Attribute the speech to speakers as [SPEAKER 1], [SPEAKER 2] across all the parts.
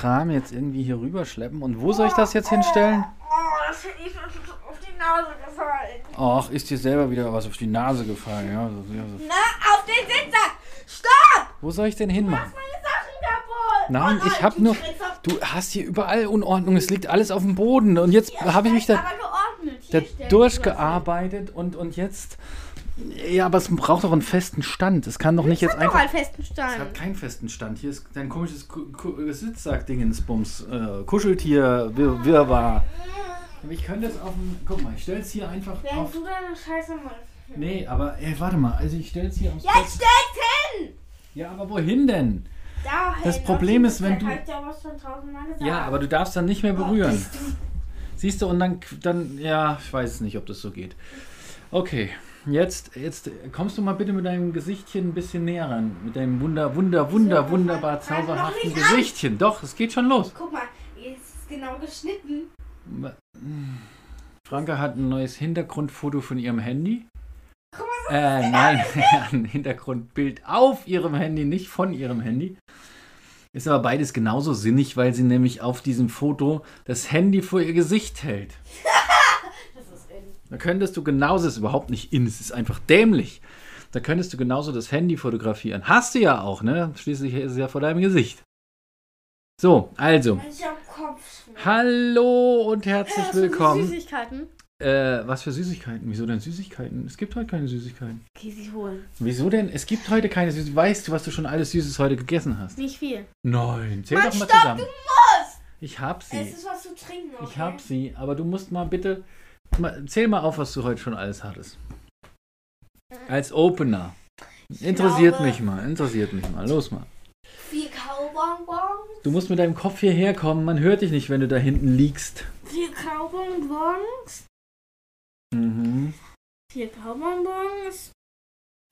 [SPEAKER 1] Kram jetzt irgendwie hier rüberschleppen. Und wo soll ich das jetzt hinstellen?
[SPEAKER 2] Oh, das ich auf die Nase gefallen.
[SPEAKER 1] Ach, ist dir selber wieder was auf die Nase gefallen. Ja, so, ja, so.
[SPEAKER 2] Na, auf den Sitzsack! Stopp!
[SPEAKER 1] Wo soll ich denn hinmachen? Nein,
[SPEAKER 2] Oh
[SPEAKER 1] ich hab nur. Du hast hier überall Unordnung. Es liegt alles auf dem Boden. Und jetzt habe ich mich da, da durchgearbeitet und, und jetzt. Ja, aber es braucht doch einen festen Stand. Es kann doch nicht
[SPEAKER 2] das.
[SPEAKER 1] jetzt
[SPEAKER 2] Hat doch
[SPEAKER 1] einfach.
[SPEAKER 2] einen festen
[SPEAKER 1] Es
[SPEAKER 2] Stand.
[SPEAKER 1] hat keinen festen Stand. Hier ist dein komisches Sitzsack-Dingensbums. Äh, Kuscheltier, Wir Wirrwarr. Ich könnte es auf dem. Guck mal, ich stelle es hier einfach
[SPEAKER 2] Während
[SPEAKER 1] auf.
[SPEAKER 2] du deine Scheiße machst.
[SPEAKER 1] Nee, aber ey, warte mal. Also ich stelle es hier aufs
[SPEAKER 2] Jetzt steck's hin!
[SPEAKER 1] Ja, aber wohin denn?
[SPEAKER 2] Da,
[SPEAKER 1] Das
[SPEAKER 2] hey,
[SPEAKER 1] Problem
[SPEAKER 2] auf
[SPEAKER 1] ist, wenn du-
[SPEAKER 2] ja.
[SPEAKER 1] Ja, aber du darfst dann nicht mehr
[SPEAKER 2] Oh,
[SPEAKER 1] berühren.
[SPEAKER 2] bist du-
[SPEAKER 1] Siehst du, und dann, dann, ja, ich weiß es nicht, ob das so geht. Okay, jetzt, jetzt kommst du mal bitte mit deinem Gesichtchen ein bisschen näher ran. Mit deinem wunder, wunder, wunder,
[SPEAKER 2] So,
[SPEAKER 1] wunderbar zauberhaften
[SPEAKER 2] an.
[SPEAKER 1] Gesichtchen. Doch, es geht schon los.
[SPEAKER 2] Guck mal, jetzt ist es genau geschnitten.
[SPEAKER 1] Franka hat ein neues Hintergrundfoto von ihrem Handy.
[SPEAKER 2] Guck mal,
[SPEAKER 1] Äh, nein, ein Hintergrundbild auf ihrem Handy, nicht von ihrem Handy. Ist aber beides genauso sinnig, weil sie nämlich auf diesem Foto das Handy vor ihr Gesicht hält. Da könntest du genauso, das ist überhaupt nicht in, es ist einfach dämlich. Da könntest du genauso das Handy fotografieren. Hast du ja auch, ne? Schließlich ist es ja vor deinem Gesicht. So, also.
[SPEAKER 2] Ich hab Kopfschmerzen.
[SPEAKER 1] Hallo und herzlich
[SPEAKER 2] du
[SPEAKER 1] willkommen.
[SPEAKER 2] Süßigkeiten?
[SPEAKER 1] Äh, was für Süßigkeiten? Wieso denn Süßigkeiten? Es gibt heute keine Süßigkeiten.
[SPEAKER 2] Okay, sie holen.
[SPEAKER 1] Wieso denn? Es gibt heute keine Süßigkeiten. Weißt du, was du schon alles Süßes heute gegessen hast?
[SPEAKER 2] Nicht viel.
[SPEAKER 1] Nein, zähl
[SPEAKER 2] Mann,
[SPEAKER 1] doch mal
[SPEAKER 2] stopp,
[SPEAKER 1] zusammen.
[SPEAKER 2] du musst!
[SPEAKER 1] Ich hab
[SPEAKER 2] Es
[SPEAKER 1] sie.
[SPEAKER 2] ist was zu trinken, okay?
[SPEAKER 1] Ich hab sie, aber du musst mal bitte. Mal, zähl mal auf, was du heute schon alles hattest. Als Opener. Interessiert
[SPEAKER 2] glaube-
[SPEAKER 1] mich mal, interessiert mich mal. Los mal.
[SPEAKER 2] Vier Kaubonbons.
[SPEAKER 1] Du musst mit deinem Kopf hierher kommen. Man hört dich nicht, wenn du da hinten liegst.
[SPEAKER 2] Vier Kaubonbons.
[SPEAKER 1] Mhm.
[SPEAKER 2] Vier Kaubonbons.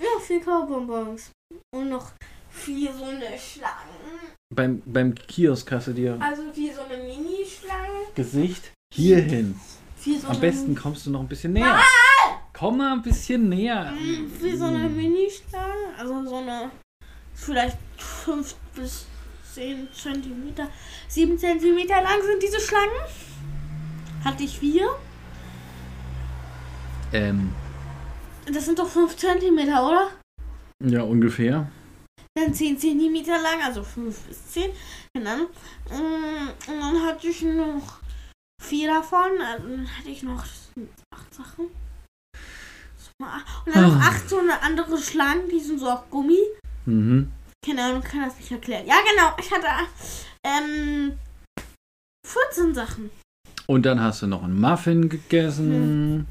[SPEAKER 2] Ja, vier Kaubonbons. Und noch vier so eine Schlangen.
[SPEAKER 1] Beim, beim Kiosk hast du dir
[SPEAKER 2] Also vier so eine Mini-Schlangen.
[SPEAKER 1] Gesicht hierhin.
[SPEAKER 2] Vier so
[SPEAKER 1] Am
[SPEAKER 2] eine,
[SPEAKER 1] besten kommst du noch ein bisschen näher. Komm mal ein bisschen näher.
[SPEAKER 2] Mm, Vier so eine Mini-Schlange. Also so eine vielleicht fünf bis zehn Zentimeter. Sieben Zentimeter lang sind diese Schlangen. Hatte ich vier.
[SPEAKER 1] Ähm,
[SPEAKER 2] Das sind doch fünf Zentimeter, oder?
[SPEAKER 1] ja, ungefähr.
[SPEAKER 2] Dann 10 Zentimeter lang, also 5 bis 10, keine Ahnung. Mm, Und dann hatte ich noch vier davon, also dann hatte ich noch acht Sachen. Und dann noch
[SPEAKER 1] Ah.
[SPEAKER 2] acht so eine andere Schlangen, die sind so auf Gummi.
[SPEAKER 1] Mhm.
[SPEAKER 2] Keine Ahnung, kann das nicht erklären. Ja, genau, ich hatte ähm, 14 Sachen.
[SPEAKER 1] Und dann hast du noch einen Muffin gegessen.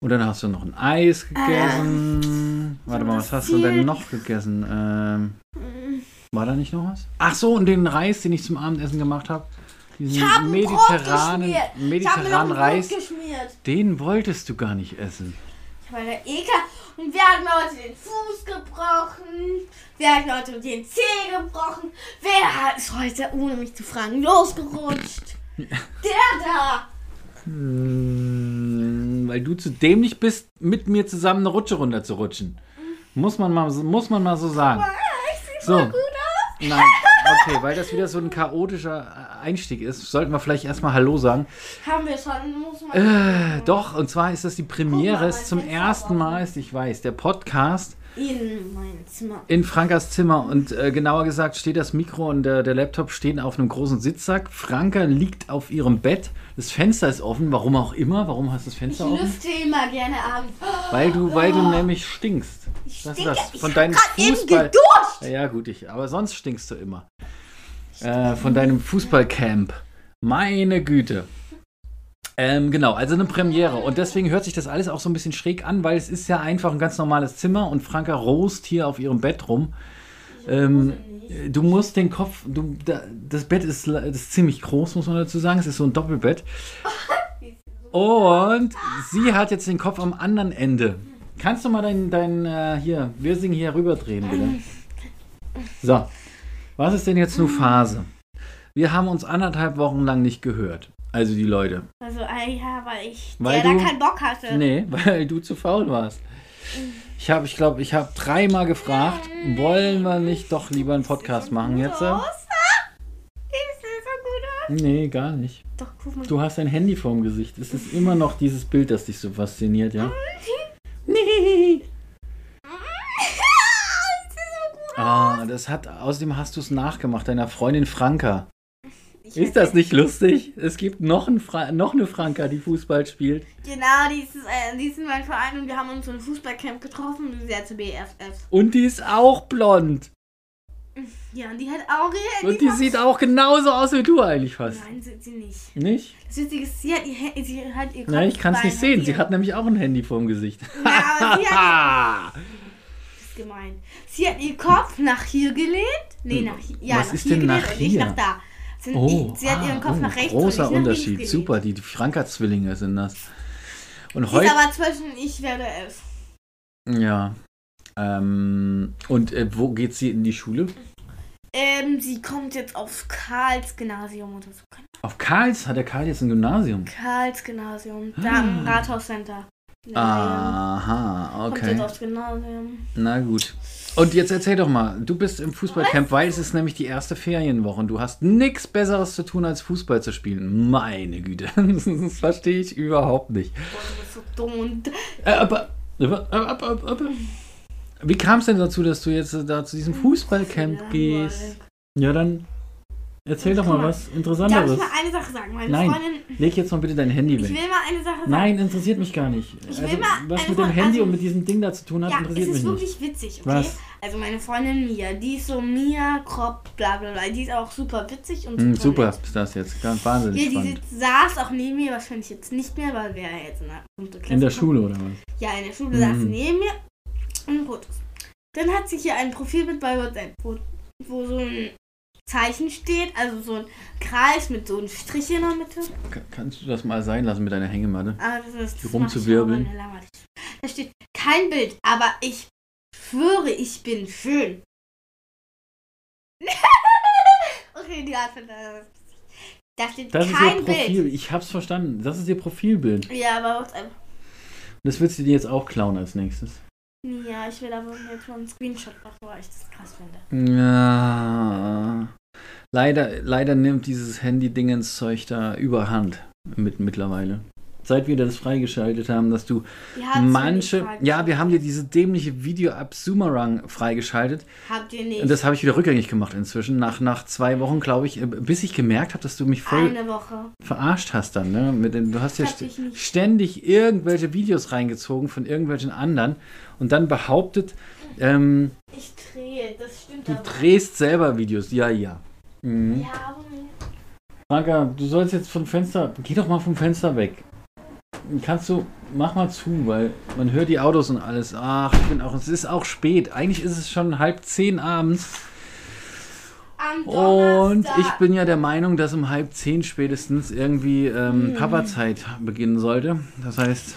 [SPEAKER 1] Und dann hast du noch ein Eis gegessen. Warte mal, was hast du denn noch gegessen? Ähm,
[SPEAKER 2] Mm,
[SPEAKER 1] war da nicht noch was? Ach so, und den Reis, den ich zum Abendessen gemacht habe. Diesen
[SPEAKER 2] Ich
[SPEAKER 1] mediterranen.
[SPEAKER 2] Ich
[SPEAKER 1] mediterranen Reis. Den wolltest du gar nicht essen.
[SPEAKER 2] Ich war der Ekel. Und wir hatten heute den Fuß gebrochen. Wir hatten heute den Zeh gebrochen. Wer ist heute, ohne mich zu fragen, losgerutscht? Der da.
[SPEAKER 1] Hm, weil du zu dämlich bist, mit mir zusammen eine Rutsche runterzurutschen. Muss man mal, muss man mal so sagen. So.
[SPEAKER 2] Gut aus.
[SPEAKER 1] Nein, okay, weil das wieder so ein chaotischer Einstieg ist, sollten wir vielleicht erstmal Hallo sagen.
[SPEAKER 2] Haben wir schon, muss man.
[SPEAKER 1] Äh, doch, und zwar ist das die Premiere. Es ist zum ersten Mal, ist, ich weiß, der Podcast
[SPEAKER 2] In mein Zimmer.
[SPEAKER 1] in Frankas Zimmer. Und äh, genauer gesagt steht das Mikro und der, der Laptop stehen auf einem großen Sitzsack. Franka liegt auf ihrem Bett. Das Fenster ist offen, warum auch immer. Warum hast du das
[SPEAKER 2] Ich
[SPEAKER 1] Fenster offen?
[SPEAKER 2] lüfte immer gerne abends.
[SPEAKER 1] Weil du, weil du nämlich stinkst.
[SPEAKER 2] Ich
[SPEAKER 1] Das ist das.
[SPEAKER 2] Ich
[SPEAKER 1] Von
[SPEAKER 2] hab
[SPEAKER 1] deinem
[SPEAKER 2] grad eben
[SPEAKER 1] Fußball.
[SPEAKER 2] geduscht.
[SPEAKER 1] Ja, ja, gut, ich, aber sonst stinkst du immer. Äh, von deinem Fußballcamp. Meine Güte. Ähm, genau, also eine Premiere. Und deswegen hört sich das alles auch so ein bisschen schräg an, weil es ist ja einfach ein ganz normales Zimmer und Franka rost hier auf ihrem Bett rum. Ähm, du musst den Kopf, du, da, das Bett ist, ist ziemlich groß, muss man dazu sagen. Es ist so ein Doppelbett. Und sie hat jetzt den Kopf am anderen Ende. Kannst du mal dein, dein äh, hier, wir singen hier rüberdrehen, bitte? So, was ist denn jetzt nur Phase? Wir haben uns anderthalb Wochen lang nicht gehört. Also die Leute.
[SPEAKER 2] Also, äh, ja, weil ich
[SPEAKER 1] Weil
[SPEAKER 2] der
[SPEAKER 1] du-
[SPEAKER 2] da keinen Bock hatte.
[SPEAKER 1] Nee, weil du zu faul warst. Ich habe, ich glaube, ich habe dreimal gefragt, wollen wir nicht doch lieber einen Podcast machen jetzt?
[SPEAKER 2] Ich so gut aus.
[SPEAKER 1] Nee, gar nicht.
[SPEAKER 2] Doch, guck mal.
[SPEAKER 1] Du hast ein Handy vorm Gesicht. Es ist immer noch dieses Bild, das dich so fasziniert, ja? Nee.
[SPEAKER 2] Ich sehe so gut
[SPEAKER 1] Ah, das hat, außerdem hast du es nachgemacht, deiner Freundin Franka.
[SPEAKER 2] Ich
[SPEAKER 1] Ist das nicht lustig? Es gibt noch, ein Fra noch eine Franka, die Fußball spielt.
[SPEAKER 2] Genau, die ist, äh, die ist in meinem Verein und wir haben uns ein Fußballcamp getroffen und sie hat zur BFF.
[SPEAKER 1] Und die ist auch blond.
[SPEAKER 2] Ja, und die hat auch ihre
[SPEAKER 1] Und die sieht auch genauso aus wie du eigentlich fast.
[SPEAKER 2] Nein, sieht sie nicht.
[SPEAKER 1] Nicht?
[SPEAKER 2] Das Witzige ist, sie hat ihr, sie hat ihr
[SPEAKER 1] Nein, ich kann es nicht sehen. Sie hat nämlich auch ein Handy vorm Gesicht.
[SPEAKER 2] Ja, aber sie hat,
[SPEAKER 1] Ah!
[SPEAKER 2] das ist gemein. Sie hat ihren Kopf nach hier gelehnt. Nee, nach hier. Ja,
[SPEAKER 1] Was
[SPEAKER 2] nach
[SPEAKER 1] ist
[SPEAKER 2] hier
[SPEAKER 1] denn
[SPEAKER 2] gelehnt
[SPEAKER 1] nach hier?
[SPEAKER 2] nach da. Sind,
[SPEAKER 1] Oh,
[SPEAKER 2] sie hat ihren
[SPEAKER 1] ah,
[SPEAKER 2] Kopf
[SPEAKER 1] oh,
[SPEAKER 2] nach rechts
[SPEAKER 1] großer
[SPEAKER 2] und
[SPEAKER 1] Unterschied. Super, die Franka-Zwillinge sind das. Und heute.
[SPEAKER 2] ist aber zwischen ich werde elf.
[SPEAKER 1] Ja. Ähm, und äh, wo geht sie in die Schule?
[SPEAKER 2] Ähm, sie kommt jetzt auf Karls Gymnasium oder so.
[SPEAKER 1] Auf Karls? Hat der Karl jetzt ein Gymnasium?
[SPEAKER 2] Karls Gymnasium. Da im Rathauscenter. Ja,
[SPEAKER 1] Aha, okay.
[SPEAKER 2] Gymnasium.
[SPEAKER 1] Na gut. Und jetzt erzähl doch mal, du bist im Fußballcamp, weil es ist nämlich die erste Ferienwoche und du hast nichts Besseres zu tun, als Fußball zu spielen. Meine Güte, das verstehe ich überhaupt nicht.
[SPEAKER 2] Boah, du bist so dumm und
[SPEAKER 1] Äh, aber, aber, aber, aber, aber. Wie kam es denn dazu, dass du jetzt äh, da zu diesem Fußballcamp gehst? Ja, dann erzähl doch mal
[SPEAKER 2] mal,
[SPEAKER 1] was
[SPEAKER 2] Darf ich
[SPEAKER 1] Interessanteres.
[SPEAKER 2] mal eine Sache sagen? Meine
[SPEAKER 1] Nein.
[SPEAKER 2] Freundin.
[SPEAKER 1] Leg jetzt mal bitte dein Handy
[SPEAKER 2] Ich
[SPEAKER 1] weg.
[SPEAKER 2] will mal eine Sache sagen.
[SPEAKER 1] Nein, interessiert mich gar nicht.
[SPEAKER 2] Ich will
[SPEAKER 1] Also,
[SPEAKER 2] mal
[SPEAKER 1] was mit dem Handy
[SPEAKER 2] also-
[SPEAKER 1] und mit diesem Ding da zu tun hat,
[SPEAKER 2] Ja, es
[SPEAKER 1] interessiert
[SPEAKER 2] ist
[SPEAKER 1] mich nicht.
[SPEAKER 2] wirklich witzig, okay?
[SPEAKER 1] Was?
[SPEAKER 2] Also meine Freundin Mia, die ist so Mia, Krop, bla bla bla. Die ist auch super witzig und
[SPEAKER 1] Hm, super
[SPEAKER 2] nett.
[SPEAKER 1] ist das jetzt. Ganz wahnsinnig
[SPEAKER 2] Ja, die sitzt, saß auch neben mir, wahrscheinlich jetzt nicht mehr, weil wir ja jetzt in der Klasse
[SPEAKER 1] In der. Schule oder was?
[SPEAKER 2] Ja, in der Schule
[SPEAKER 1] Mhm.
[SPEAKER 2] saß sie neben mir und Fotos. Dann hat sie hier ein Profilbild bei WhatsApp, wo, wo so ein Zeichen steht, also so ein Kreis mit so einem Strich in der Mitte.
[SPEAKER 1] Ka- Kannst du das mal sein lassen mit deiner Hängematte?
[SPEAKER 2] Ah, das ist,
[SPEAKER 1] Rumzuwirbeln.
[SPEAKER 2] Da steht kein Bild, aber ich schwöre, ich bin schön. okay, die Art von. Da steht
[SPEAKER 1] Das ist ihr
[SPEAKER 2] kein
[SPEAKER 1] Profil.
[SPEAKER 2] Bild.
[SPEAKER 1] Ich hab's verstanden. Das ist ihr Profilbild.
[SPEAKER 2] Ja, aber WhatsApp.
[SPEAKER 1] Das willst du dir jetzt auch klauen als nächstes.
[SPEAKER 2] Ja, ich will aber jetzt mal einen Screenshot machen, weil ich das krass finde.
[SPEAKER 1] Ja. Leider, leider nimmt dieses Handy-Dingens-Zeug da überhand mit mittlerweile. Seit wir das freigeschaltet haben, dass du
[SPEAKER 2] nicht
[SPEAKER 1] manche. Ja, wir haben dir diese dämliche Video-App Zoomerang freigeschaltet.
[SPEAKER 2] Habt ihr nicht.
[SPEAKER 1] Und das habe ich wieder rückgängig gemacht inzwischen. Nach, nach zwei Wochen, glaube ich, äh, bis ich gemerkt habe, dass du mich voll verarscht hast dann. Ne? Mit den, du hast ja st ständig irgendwelche Videos reingezogen von irgendwelchen anderen und dann behauptet, ähm,
[SPEAKER 2] Ich drehe, das stimmt
[SPEAKER 1] du drehst selber Videos. Ja, ja. Mhm.
[SPEAKER 2] Ja, aber.
[SPEAKER 1] Franka, du sollst jetzt vom Fenster, geh doch mal vom Fenster weg. Kannst du, mach mal zu, weil man hört die Autos und alles. Ach, ich bin auch, es ist auch spät. Eigentlich ist es schon halb zehn abends. Und ich bin ja der Meinung, dass um halb zehn spätestens irgendwie ähm,
[SPEAKER 2] Hm.
[SPEAKER 1] Papa-Zeit beginnen sollte. Das heißt,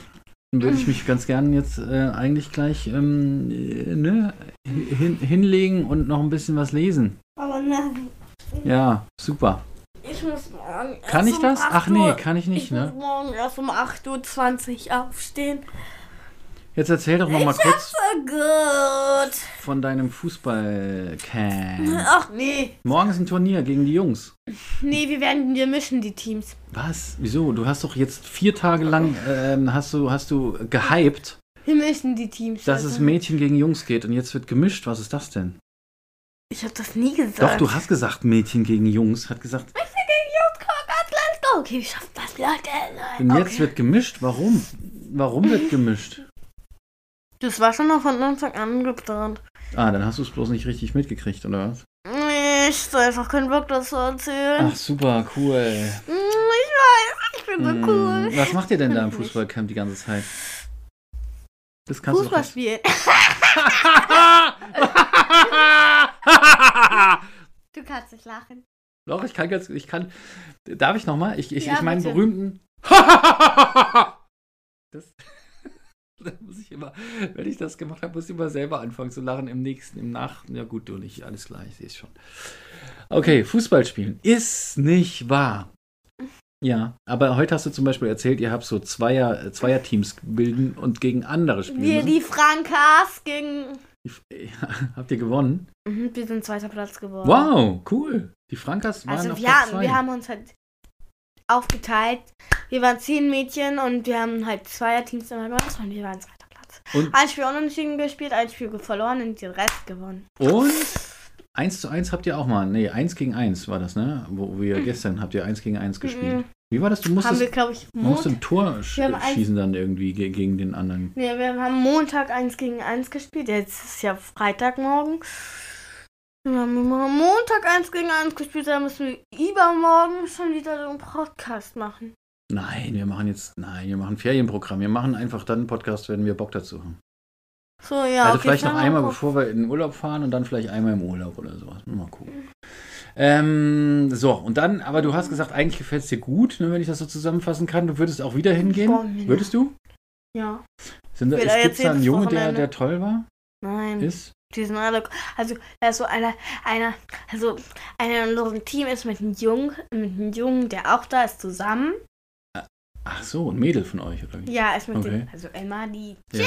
[SPEAKER 1] dann würde ich mich ganz gern jetzt äh, eigentlich gleich ähm, äh, ne, hin, hinlegen und noch ein bisschen was lesen.
[SPEAKER 2] Aber nein.
[SPEAKER 1] Ja, super.
[SPEAKER 2] Ich muss morgen.
[SPEAKER 1] Kann ich
[SPEAKER 2] um
[SPEAKER 1] das?
[SPEAKER 2] 8
[SPEAKER 1] Ach nee, kann ich nicht,
[SPEAKER 2] ich
[SPEAKER 1] ne?
[SPEAKER 2] muss morgen erst um 8.20 Uhr aufstehen.
[SPEAKER 1] Jetzt erzähl doch noch mal kurz
[SPEAKER 2] So gut.
[SPEAKER 1] von deinem Fußballcamp.
[SPEAKER 2] Ach nee.
[SPEAKER 1] Morgen ist ein Turnier gegen die Jungs.
[SPEAKER 2] Nee, wir werden, wir mischen die Teams.
[SPEAKER 1] Was? Wieso? Du hast doch jetzt vier Tage lang ähm, hast du hast du gehypt,
[SPEAKER 2] Wir mischen die Teams.
[SPEAKER 1] dass es
[SPEAKER 2] also.
[SPEAKER 1] Mädchen gegen Jungs geht und jetzt wird gemischt. Was ist das denn?
[SPEAKER 2] Ich hab das nie gesagt.
[SPEAKER 1] Doch, du hast gesagt Mädchen gegen Jungs. Hat gesagt.
[SPEAKER 2] Go. Okay, ich schaff das, Leute.
[SPEAKER 1] Und
[SPEAKER 2] Okay.
[SPEAKER 1] jetzt wird gemischt. Warum? Warum wird gemischt?
[SPEAKER 2] Das war schon noch von Anfang an geplant.
[SPEAKER 1] Ah, dann hast du es bloß nicht richtig mitgekriegt, oder was?
[SPEAKER 2] Nee, ich hab einfach keinen Bock, das zu erzählen.
[SPEAKER 1] Ach, super, cool.
[SPEAKER 2] Mm, Ich weiß, ich bin so
[SPEAKER 1] Hm,
[SPEAKER 2] cool.
[SPEAKER 1] Was macht ihr denn da im. Fußballcamp die ganze Zeit? Das kannst
[SPEAKER 2] Fußball
[SPEAKER 1] du
[SPEAKER 2] spielen. Du kannst nicht lachen.
[SPEAKER 1] Doch. Ich kann ganz, ich kann. Darf ich noch mal? Ich, ich,
[SPEAKER 2] Ja,
[SPEAKER 1] ich meinen
[SPEAKER 2] bitte.
[SPEAKER 1] berühmten. das, da muss ich immer, wenn ich das gemacht habe, muss ich immer selber anfangen zu lachen. Im nächsten, im Nach. Ja gut, du nicht. Alles klar, ich sehe es schon. Okay, Fußball spielen ist nicht wahr. Ja, aber heute hast du zum Beispiel erzählt, ihr habt so Zweier, äh, Zweierteams bilden und gegen andere spielen
[SPEAKER 2] Wir,
[SPEAKER 1] müssen.
[SPEAKER 2] die Frankas, gegen.
[SPEAKER 1] Ja, habt ihr gewonnen?
[SPEAKER 2] Mhm, wir sind zweiter Platz geworden.
[SPEAKER 1] Wow, cool. Die Frankas waren
[SPEAKER 2] Also
[SPEAKER 1] auf
[SPEAKER 2] wir
[SPEAKER 1] Platz
[SPEAKER 2] haben, wir haben uns halt aufgeteilt. Wir waren zehn Mädchen und wir haben halt Zweierteams immer gemacht und wir waren zweiter Platz.
[SPEAKER 1] Und-
[SPEAKER 2] ein Spiel unentschieden gespielt, ein Spiel verloren und den Rest gewonnen.
[SPEAKER 1] Und 1 zu 1 habt ihr auch mal. Nee, 1 gegen 1 war das, ne? Wo wir gestern habt ihr 1 gegen 1 gespielt.
[SPEAKER 2] Mhm.
[SPEAKER 1] Wie war das? Du
[SPEAKER 2] Haben
[SPEAKER 1] musstest,
[SPEAKER 2] wir, glaube ich,
[SPEAKER 1] du musst ein Tor sch
[SPEAKER 2] haben
[SPEAKER 1] schießen dann irgendwie ge gegen den anderen.
[SPEAKER 2] Nee, wir haben Montag 1 gegen 1 gespielt. Jetzt ist ja Freitagmorgen. Wir haben Montag 1 gegen 1 gespielt. Dann müssen wir übermorgen schon wieder so einen Podcast machen.
[SPEAKER 1] Nein, wir machen jetzt, nein, wir machen ein Ferienprogramm. Wir machen einfach dann einen Podcast, wenn wir Bock dazu haben.
[SPEAKER 2] So, ja.
[SPEAKER 1] also
[SPEAKER 2] okay,
[SPEAKER 1] vielleicht noch einmal,
[SPEAKER 2] mal.
[SPEAKER 1] bevor wir in den Urlaub fahren und dann vielleicht einmal im Urlaub oder sowas. Mal gucken. Ähm, so, und dann, aber du hast gesagt, eigentlich gefällt es dir gut, ne, wenn ich das so zusammenfassen kann. Du würdest auch wieder hingehen? Würdest du?
[SPEAKER 2] Ja.
[SPEAKER 1] Sind da,
[SPEAKER 2] Wieder
[SPEAKER 1] es gibt
[SPEAKER 2] jetzt
[SPEAKER 1] da einen Junge, der, der toll war?
[SPEAKER 2] Nein.
[SPEAKER 1] Ist?
[SPEAKER 2] Die sind alle. Also, da ist so einer, einer, also einer in unserem Team ist mit einem Jungen, mit einem Jungen, der auch da ist, zusammen.
[SPEAKER 1] Ach so, ein Mädel von euch, oder wie?
[SPEAKER 2] Ja, ist mit
[SPEAKER 1] Okay.
[SPEAKER 2] dem, also Emma, die
[SPEAKER 1] Ja.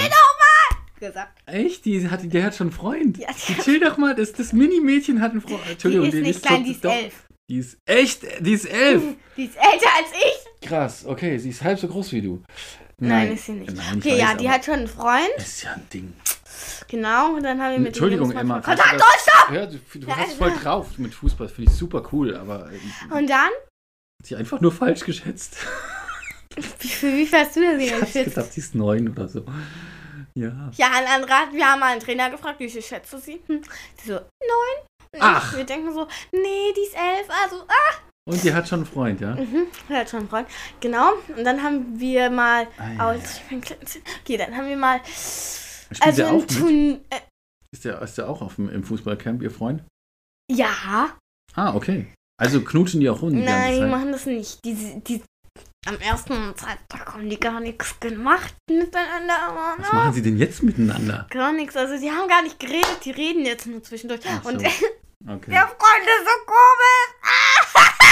[SPEAKER 2] gesagt.
[SPEAKER 1] Echt? Die hat, der hat schon einen Freund.
[SPEAKER 2] Ja,
[SPEAKER 1] Die chill doch mal, das, das Mini-Mädchen hat einen Freund.
[SPEAKER 2] die
[SPEAKER 1] Entschuldigung,
[SPEAKER 2] ist nicht klein, die ist
[SPEAKER 1] doch-
[SPEAKER 2] elf.
[SPEAKER 1] Die ist echt, die ist elf.
[SPEAKER 2] Die ist älter als ich.
[SPEAKER 1] Krass, okay, sie ist halb so groß wie du.
[SPEAKER 2] Nein, ist sie nicht.
[SPEAKER 1] Nein,
[SPEAKER 2] Okay, ja,
[SPEAKER 1] weiß,
[SPEAKER 2] die
[SPEAKER 1] aber
[SPEAKER 2] hat schon einen Freund.
[SPEAKER 1] Das ist ja ein Ding.
[SPEAKER 2] Genau, und dann haben wir mit
[SPEAKER 1] Entschuldigung, Emma.
[SPEAKER 2] Kontakt.
[SPEAKER 1] das- Ja, du, du
[SPEAKER 2] Ja,
[SPEAKER 1] hast voll drauf mit Fußball, finde ich super cool, aber äh,
[SPEAKER 2] Und dann,
[SPEAKER 1] hat sie einfach nur falsch geschätzt.
[SPEAKER 2] wie, für wie viel hast du denn
[SPEAKER 1] Ich hab
[SPEAKER 2] geschätzt?
[SPEAKER 1] gedacht, sie ist neun oder so. Ja.
[SPEAKER 2] Ja, ein anderer, wir haben mal einen Trainer gefragt, wie viel schätzt du sie? Hm. Die so, neun.
[SPEAKER 1] Ach.
[SPEAKER 2] Wir denken so, nee, die ist elf, also, ah.
[SPEAKER 1] Und die hat schon einen Freund, ja?
[SPEAKER 2] Mhm, der hat schon einen Freund. Genau, und dann haben wir mal, ich bin klein- okay, dann haben wir mal,
[SPEAKER 1] Spielt
[SPEAKER 2] also
[SPEAKER 1] der auch mit?
[SPEAKER 2] Turn, äh,
[SPEAKER 1] Ist der, ist der auch auf dem, im Fußballcamp, ihr Freund?
[SPEAKER 2] ja,
[SPEAKER 1] Ah, okay. Also knutschen die auch rum die
[SPEAKER 2] nein, die machen das nicht. Die, die, am ersten Tag haben die gar nichts gemacht miteinander.
[SPEAKER 1] Was machen sie denn jetzt miteinander?
[SPEAKER 2] Gar nichts, also die haben gar nicht geredet, die reden jetzt nur zwischendurch.
[SPEAKER 1] Ach so.
[SPEAKER 2] Und
[SPEAKER 1] Okay.
[SPEAKER 2] der Freund ist so komisch.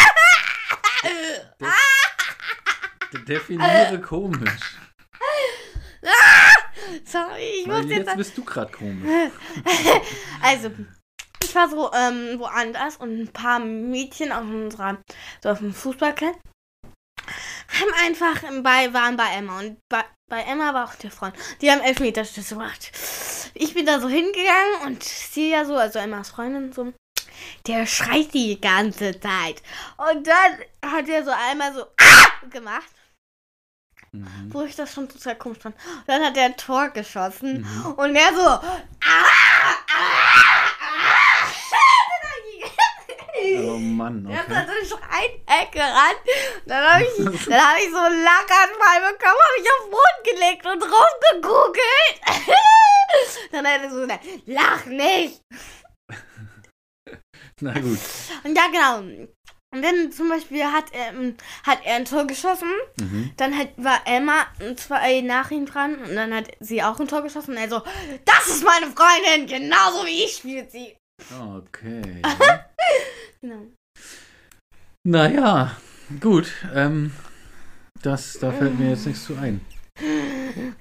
[SPEAKER 1] De- Definiere komisch.
[SPEAKER 2] Sorry, ich
[SPEAKER 1] Weil
[SPEAKER 2] muss jetzt
[SPEAKER 1] jetzt bist du gerade komisch.
[SPEAKER 2] Also, ich war so ähm, woanders und ein paar Mädchen aus unserer, so auf dem Fußballclub haben einfach bei, waren bei Emma und bei, bei Emma war auch der Freund. Die haben Elfmeterschüsse gemacht. Ich bin da so hingegangen und sie ja so, also Emmas Freundin so, der schreit die ganze Zeit. Und dann hat er so einmal so ah! gemacht,
[SPEAKER 1] Mhm.
[SPEAKER 2] wo ich das schon total komisch fand. Dann hat er ein Tor geschossen
[SPEAKER 1] Mhm.
[SPEAKER 2] und er so. Ah, ah,
[SPEAKER 1] Oh Mann,
[SPEAKER 2] Er ist
[SPEAKER 1] okay.
[SPEAKER 2] dann durch eine Ecke ran. Dann habe ich, dann hab ich so einen Lackanfall bekommen, habe ich auf den Boden gelegt und rausgegoogelt. dann hat er so gesagt, lach nicht.
[SPEAKER 1] Na gut.
[SPEAKER 2] Und ja, genau. Und dann zum Beispiel hat, ähm, hat er ein Tor geschossen.
[SPEAKER 1] Mhm.
[SPEAKER 2] Dann hat, war Emma zwei nach ihm dran. Und dann hat sie auch ein Tor geschossen. Und er so, das ist meine Freundin. Genauso wie ich spielt sie.
[SPEAKER 1] Okay.
[SPEAKER 2] Genau.
[SPEAKER 1] naja, gut. Ähm, das, da fällt mir jetzt nichts zu ein.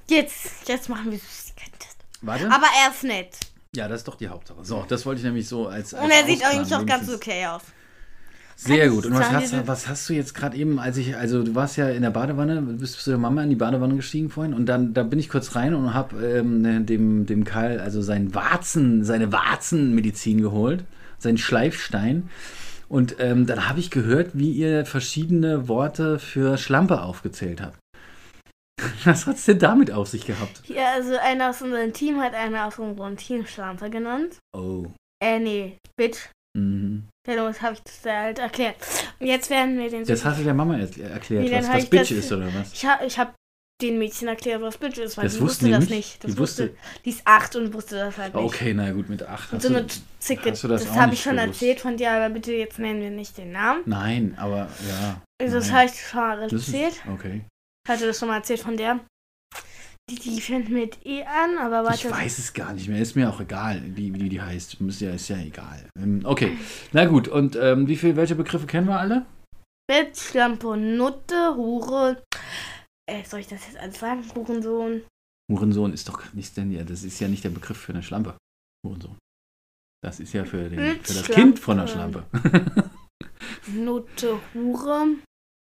[SPEAKER 2] Jetzt, jetzt machen wir Süßigkeiten-Test.
[SPEAKER 1] Warte.
[SPEAKER 2] Aber er ist nett.
[SPEAKER 1] ja, das ist doch die Hauptsache. So, das wollte ich nämlich so als. als
[SPEAKER 2] Und er sieht
[SPEAKER 1] Ausklang
[SPEAKER 2] eigentlich auch ganz okay aus.
[SPEAKER 1] Sehr gut. Und was hast, was hast du jetzt gerade eben, als ich, also du warst ja in der Badewanne, du bist zu der Mama in die Badewanne gestiegen vorhin und dann da bin ich kurz rein und habe ähm, dem, dem Karl also seinen Warzen, seine Warzenmedizin geholt, seinen Schleifstein. Und ähm, dann habe ich gehört, wie ihr verschiedene Worte für Schlampe aufgezählt habt. Was hat's denn damit auf sich gehabt?
[SPEAKER 2] Ja, also einer aus unserem Team hat einer aus unserem Team Schlampe genannt.
[SPEAKER 1] Oh.
[SPEAKER 2] Äh, nee, Bitch.
[SPEAKER 1] Mhm.
[SPEAKER 2] Ja, das habe ich das halt erklärt. Und jetzt werden wir den
[SPEAKER 1] Das hast du der Mama er erklärt,
[SPEAKER 2] Nee,
[SPEAKER 1] was, was Bitch
[SPEAKER 2] das-
[SPEAKER 1] ist, oder was?
[SPEAKER 2] Ich habe ich hab den Mädchen erklärt, was Bitch ist, weil
[SPEAKER 1] Das
[SPEAKER 2] die
[SPEAKER 1] wussten
[SPEAKER 2] wusste
[SPEAKER 1] die
[SPEAKER 2] das
[SPEAKER 1] nicht?
[SPEAKER 2] nicht. Das
[SPEAKER 1] Die
[SPEAKER 2] wusste, die ist acht und wusste das halt nicht.
[SPEAKER 1] Okay, na gut, mit acht.
[SPEAKER 2] Und so eine Zicke,
[SPEAKER 1] das
[SPEAKER 2] das, habe ich schon
[SPEAKER 1] gewusst?
[SPEAKER 2] erzählt von dir, aber bitte jetzt nennen wir nicht den Namen.
[SPEAKER 1] Nein, aber ja.
[SPEAKER 2] Also das habe ich schon mal
[SPEAKER 1] Das ist-
[SPEAKER 2] erzählt.
[SPEAKER 1] Okay.
[SPEAKER 2] Ich hatte das schon mal erzählt von der. Die, fängt mit E an, aber
[SPEAKER 1] Ich
[SPEAKER 2] warte.
[SPEAKER 1] weiß es gar nicht mehr. Ist mir auch egal, wie, wie die heißt. Muss ja, ist ja egal. Ähm, Okay, na gut. Und ähm, wie viel, welche Begriffe kennen wir alle?
[SPEAKER 2] Bett, Schlampe, Nutte, Hure. Äh, soll ich das jetzt alles sagen? Hurensohn.
[SPEAKER 1] Hurensohn ist doch nicht denn ja, das ist ja nicht der Begriff für eine Schlampe. Hurensohn. Das ist ja für, den, für das. Kind von der Schlampe.
[SPEAKER 2] Nutte, Hure.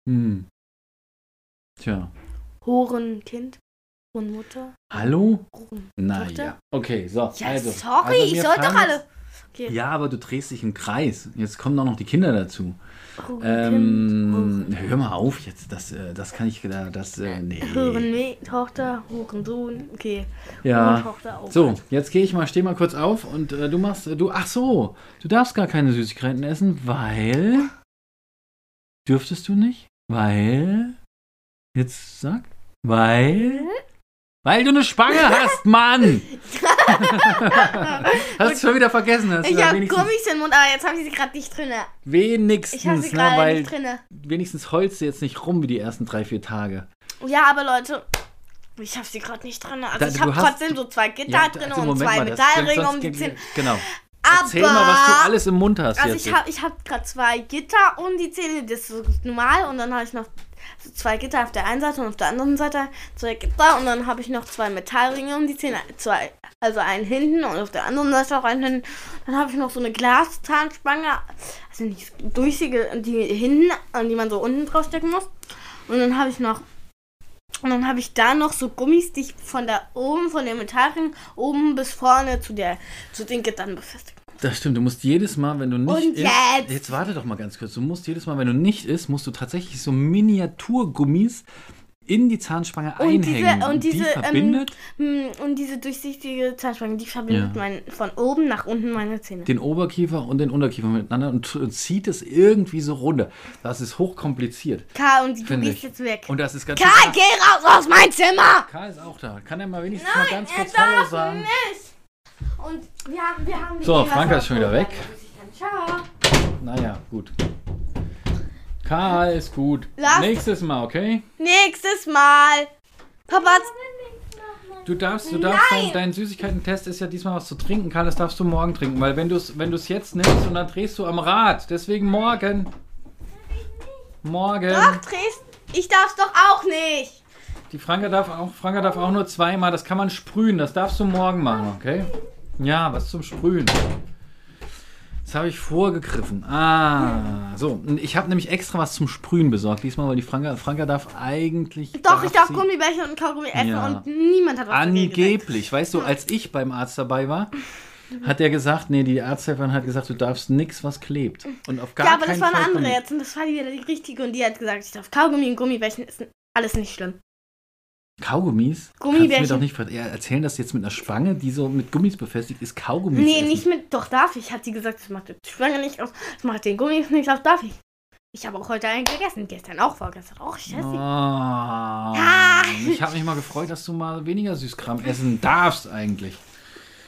[SPEAKER 1] hm. Tja.
[SPEAKER 2] Hurenkind. Hurenmutter.
[SPEAKER 1] Hallo?
[SPEAKER 2] Huren.
[SPEAKER 1] Naja. Okay, so.
[SPEAKER 2] Ja,
[SPEAKER 1] also,
[SPEAKER 2] sorry,
[SPEAKER 1] also
[SPEAKER 2] ich
[SPEAKER 1] mir
[SPEAKER 2] soll doch alle. Okay.
[SPEAKER 1] Ja, aber du drehst dich im Kreis. Jetzt kommen auch noch die Kinder dazu.
[SPEAKER 2] Hurenkind.
[SPEAKER 1] Ähm, hör mal auf jetzt. Das, äh, das kann ich. Das, äh, nee.
[SPEAKER 2] Hurentochter, Hurensohn. Okay.
[SPEAKER 1] Ja.
[SPEAKER 2] Hurentochter auch.
[SPEAKER 1] So, jetzt gehe ich mal, steh mal kurz auf und äh, du machst, äh, du, ach so, du darfst gar keine Süßigkeiten essen, weil, dürftest du nicht? Weil, jetzt sag, weil, weil du eine Spange hast, Mann! hast du schon wieder vergessen, hast
[SPEAKER 2] Ich habe
[SPEAKER 1] wenigstens,
[SPEAKER 2] Gummis im Mund, aber jetzt habe ich sie gerade nicht drin. Ich habe
[SPEAKER 1] wenigstens,
[SPEAKER 2] sie
[SPEAKER 1] ne,
[SPEAKER 2] gerade
[SPEAKER 1] weil
[SPEAKER 2] nicht drin.
[SPEAKER 1] wenigstens heulst du jetzt nicht rum wie die ersten drei, vier Tage.
[SPEAKER 2] Ja, aber Leute, ich habe sie gerade nicht drin. Also
[SPEAKER 1] Da-
[SPEAKER 2] ich habe trotzdem so zwei Gitter
[SPEAKER 1] Ja,
[SPEAKER 2] drin
[SPEAKER 1] also
[SPEAKER 2] und
[SPEAKER 1] Moment
[SPEAKER 2] zwei
[SPEAKER 1] mal,
[SPEAKER 2] Metallringe um die Zähne.
[SPEAKER 1] Genau.
[SPEAKER 2] Aber
[SPEAKER 1] Erzähl mal, was du alles im Mund hast
[SPEAKER 2] Also ich habe ich hab gerade zwei Gitter um die Zähne, das ist normal. Und dann habe ich noch so zwei Gitter auf der einen Seite und auf der anderen Seite zwei Gitter. Und dann habe ich noch zwei Metallringe um die Zähne. Zwei, also einen hinten und auf der anderen Seite auch einen hinten. Dann habe ich noch so eine Glaszahnspange, also nicht durchsichtige, die hinten, an die man so unten draufstecken muss. Und dann habe ich noch und dann habe ich da noch so Gummis, die ich von da oben, von dem Metallring, oben bis vorne zu der, zu den Gittern befestigt.
[SPEAKER 1] Das stimmt, du musst jedes Mal, wenn du nicht
[SPEAKER 2] Und
[SPEAKER 1] isst,
[SPEAKER 2] jetzt?
[SPEAKER 1] jetzt warte doch mal ganz kurz, du musst jedes Mal, wenn du nicht isst, musst du tatsächlich so Miniaturgummis in die Zahnspange
[SPEAKER 2] Und diese-
[SPEAKER 1] einhängen.
[SPEAKER 2] und diese,
[SPEAKER 1] die
[SPEAKER 2] ähm,
[SPEAKER 1] verbindet
[SPEAKER 2] Hm, Und diese durchsichtige Zahnspange, die verbindet
[SPEAKER 1] Ja.
[SPEAKER 2] mein, von oben nach unten meine Zähne.
[SPEAKER 1] den Oberkiefer und den Unterkiefer miteinander und, und zieht es irgendwie so runter. Das ist hochkompliziert.
[SPEAKER 2] Karl, und du
[SPEAKER 1] ich.
[SPEAKER 2] gehst jetzt weg.
[SPEAKER 1] Und das ist ganz
[SPEAKER 2] Karl, geh raus aus mein Zimmer!
[SPEAKER 1] Karl ist auch da. Kann er mal wenigstens mal ganz kurz Hallo sagen?
[SPEAKER 2] nicht! Und wir haben, wir haben
[SPEAKER 1] So, Franka ist schon wieder weg.
[SPEAKER 2] Ciao.
[SPEAKER 1] Naja, gut. Karl ist gut.
[SPEAKER 2] Lass-
[SPEAKER 1] Nächstes Mal, okay?
[SPEAKER 2] Nächstes Mal. Papa
[SPEAKER 1] Du darfst, du darfst, dein, dein Süßigkeiten-Test ist ja diesmal was zu trinken, Karl, das darfst du morgen trinken, weil wenn du es wenn du's jetzt nimmst und dann drehst du am Rad, deswegen morgen. Morgen.
[SPEAKER 2] doch drehst. Ich darf's doch auch nicht.
[SPEAKER 1] Die Franka darf auch, Franka darf auch nur zweimal, das kann man sprühen, das darfst du morgen machen, okay? Ja, was zum Sprühen. Das habe ich vorgegriffen. Ah, so. Ich habe nämlich extra was zum Sprühen besorgt diesmal, weil die Franka, Franka darf eigentlich.
[SPEAKER 2] Doch, ich darf
[SPEAKER 1] sie-
[SPEAKER 2] Gummibärchen und Kaugummi essen
[SPEAKER 1] Ja.
[SPEAKER 2] und niemand hat was.
[SPEAKER 1] Angeblich, weißt du, als ich beim Arzt dabei war, hat er gesagt, nee, die Arzthelferin hat gesagt, du darfst nichts, was klebt. Und auf gar
[SPEAKER 2] Ja, aber das war eine
[SPEAKER 1] Fall
[SPEAKER 2] andere jetzt und das war wieder die richtige und die hat gesagt, ich darf Kaugummi und Gummibärchen essen. Alles nicht schlimm.
[SPEAKER 1] Kaugummis?
[SPEAKER 2] Gummibärchen.
[SPEAKER 1] Kannst du mir doch nicht ja, erzählen, dass jetzt mit einer Spange, die so mit Gummis befestigt ist, Kaugummis
[SPEAKER 2] Nee,
[SPEAKER 1] essen.
[SPEAKER 2] nicht mit. Doch, darf ich. Hat sie gesagt, das macht die Schwange nicht aus. Das macht den Gummi nicht aus. Darf ich. Ich habe auch heute einen gegessen. Gestern auch, vorgestern auch. Ich esse sie.
[SPEAKER 1] Ah,
[SPEAKER 2] Ah.
[SPEAKER 1] Ich habe mich mal gefreut, dass du mal weniger Süßkram essen darfst eigentlich.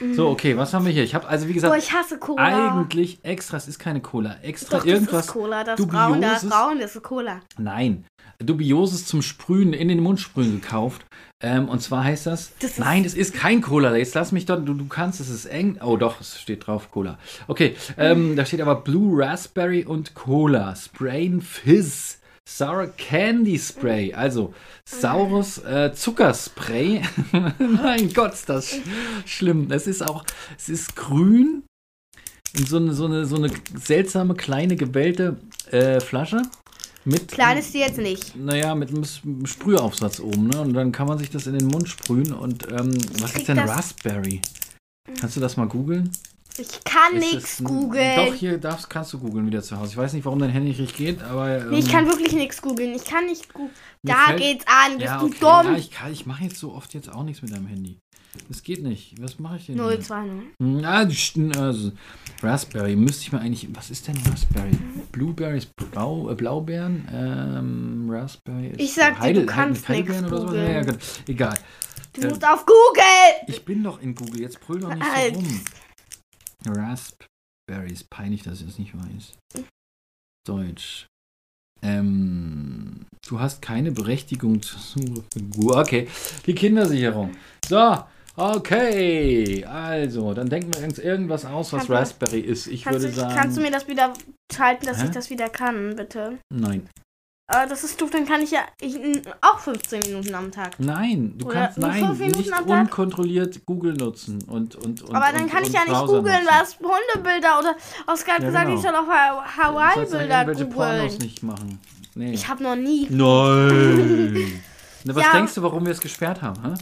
[SPEAKER 2] Mhm.
[SPEAKER 1] So, okay, was haben wir hier? Ich habe also, wie gesagt,
[SPEAKER 2] ich hasse Cola.
[SPEAKER 1] eigentlich extra, es ist keine Cola, extra
[SPEAKER 2] Doch,
[SPEAKER 1] irgendwas.
[SPEAKER 2] das ist Cola. Das Braun, das
[SPEAKER 1] Dubioses.
[SPEAKER 2] Braun, das ist Cola.
[SPEAKER 1] Nein, Dubioses zum Sprühen, in den Mund sprühen gekauft. Ähm, und zwar heißt das,
[SPEAKER 2] Das
[SPEAKER 1] nein, das ist kein Cola. Jetzt lass mich dort, du, du kannst, es ist eng. Oh doch, es steht drauf Cola. Okay, ähm, da steht aber Blue Raspberry und Cola. Spray and Fizz. Sour Candy Spray, also saures äh, Zuckerspray. mein Gott, ist das sch schlimm. Es ist auch, es ist grün in so eine, so eine, so eine seltsame kleine gewellte äh, Flasche mit
[SPEAKER 2] Klein ist die jetzt nicht.
[SPEAKER 1] naja, mit einem Sprühaufsatz oben, ne? Und dann kann man sich das in den Mund sprühen. Und ähm, was ist denn
[SPEAKER 2] das-
[SPEAKER 1] Raspberry? Kannst du das mal googeln?
[SPEAKER 2] Ich kann nichts googeln.
[SPEAKER 1] Doch, hier darfst, kannst du googeln wieder zu Hause. Ich weiß nicht, warum dein Handy nicht geht, aber. Ähm,
[SPEAKER 2] Nee, ich kann wirklich nichts googeln. Ich kann nicht googeln. Da
[SPEAKER 1] fällt-
[SPEAKER 2] geht's an. Bist
[SPEAKER 1] ja,
[SPEAKER 2] du
[SPEAKER 1] okay,
[SPEAKER 2] dumm?
[SPEAKER 1] Ja, ich, kann- ich mache jetzt so oft jetzt auch nichts mit deinem Handy. Das geht nicht. Was mache ich denn? hier?
[SPEAKER 2] 020.
[SPEAKER 1] Hm, Ah, also, Raspberry müsste ich mal eigentlich. Was ist denn Raspberry? Blueberries, Blau, äh, Blaubeeren, ähm, Raspberry. ist
[SPEAKER 2] Ich sag dir, du kannst
[SPEAKER 1] sowas?
[SPEAKER 2] googeln.
[SPEAKER 1] Ja, ja. Egal.
[SPEAKER 2] Du
[SPEAKER 1] Ähm,
[SPEAKER 2] musst auf Google.
[SPEAKER 1] Ich bin doch in Google, jetzt brüll doch nicht so rum. Raspberries, peinlich, dass ich das nicht weiß. Deutsch. Ähm, du hast keine Berechtigung zur Suche. Okay, die Kindersicherung. So, okay. Also, dann denken wir uns irgendwas aus, was
[SPEAKER 2] Kannst
[SPEAKER 1] Raspberry ist. Ich
[SPEAKER 2] Kannst
[SPEAKER 1] würde
[SPEAKER 2] du,
[SPEAKER 1] sagen.
[SPEAKER 2] kannst du mir das wieder schalten, dass
[SPEAKER 1] Hä?
[SPEAKER 2] ich das wieder kann, bitte?
[SPEAKER 1] Nein.
[SPEAKER 2] Aber das ist doof, dann kann ich ja ich, auch 15 Minuten am Tag.
[SPEAKER 1] Nein, du
[SPEAKER 2] Oder
[SPEAKER 1] kannst nein, nicht unkontrolliert Google nutzen und und und
[SPEAKER 2] Aber dann
[SPEAKER 1] und,
[SPEAKER 2] kann ich ja nicht googeln, was Hundebilder oder Oskar hat
[SPEAKER 1] Ja,
[SPEAKER 2] gesagt,
[SPEAKER 1] genau.
[SPEAKER 2] ich soll auch
[SPEAKER 1] ja
[SPEAKER 2] Hawaii-Bilder
[SPEAKER 1] irgendwelche Pornos
[SPEAKER 2] googeln.
[SPEAKER 1] nicht machen. Nee.
[SPEAKER 2] Ich habe noch nie.
[SPEAKER 1] Nein. Na, was
[SPEAKER 2] Ja.
[SPEAKER 1] denkst du, warum wir es gesperrt haben? Hä?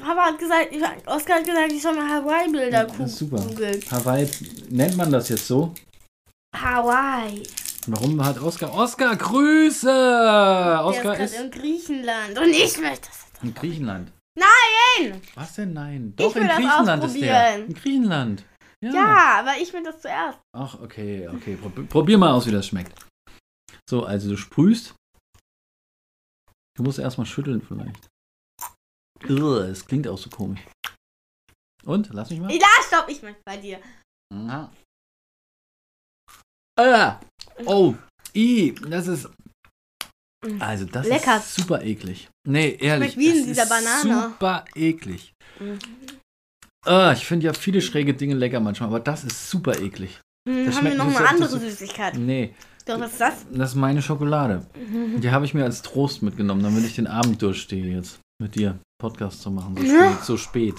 [SPEAKER 2] Papa hat gesagt, ich, Oskar hat gesagt, ich soll mal Hawaii-Bilder
[SPEAKER 1] Das ist super.
[SPEAKER 2] googeln.
[SPEAKER 1] Hawaii, nennt man das jetzt so?
[SPEAKER 2] Hawaii.
[SPEAKER 1] Warum hat Oscar? Oscar, Grüße!
[SPEAKER 2] Der
[SPEAKER 1] Oscar
[SPEAKER 2] ist
[SPEAKER 1] ist
[SPEAKER 2] in Griechenland und ich möchte das.
[SPEAKER 1] in Griechenland.
[SPEAKER 2] Nein!
[SPEAKER 1] Was denn nein? Doch,
[SPEAKER 2] will
[SPEAKER 1] in
[SPEAKER 2] das
[SPEAKER 1] Griechenland ist der. In Griechenland. Ja.
[SPEAKER 2] Ja, aber ich will das zuerst.
[SPEAKER 1] Ach, okay, okay. Prob probier mal aus, wie das schmeckt. So, also du sprühst. Du musst erstmal schütteln vielleicht. Es klingt auch so komisch. Und? Lass mich mal.
[SPEAKER 2] Ja, stopp, ich möchte bei dir.
[SPEAKER 1] Ja. Ah, oh, i, das ist. Also, das
[SPEAKER 2] Lecker.
[SPEAKER 1] ist super eklig. Nee, ehrlich.
[SPEAKER 2] Schmeckt wie in
[SPEAKER 1] das
[SPEAKER 2] dieser
[SPEAKER 1] ist
[SPEAKER 2] Banane.
[SPEAKER 1] Super eklig.
[SPEAKER 2] Mhm.
[SPEAKER 1] Ah, ich finde ja viele schräge Dinge lecker manchmal, aber das ist super eklig.
[SPEAKER 2] Hm,
[SPEAKER 1] Das
[SPEAKER 2] haben wir noch eine
[SPEAKER 1] so-
[SPEAKER 2] andere
[SPEAKER 1] das-
[SPEAKER 2] Süßigkeit.
[SPEAKER 1] Nee,
[SPEAKER 2] Doch, was ist das?
[SPEAKER 1] das ist meine Schokolade. Die habe ich mir als Trost mitgenommen, damit ich den Abend durchstehe jetzt mit dir Podcast zu machen. So spät. So spät.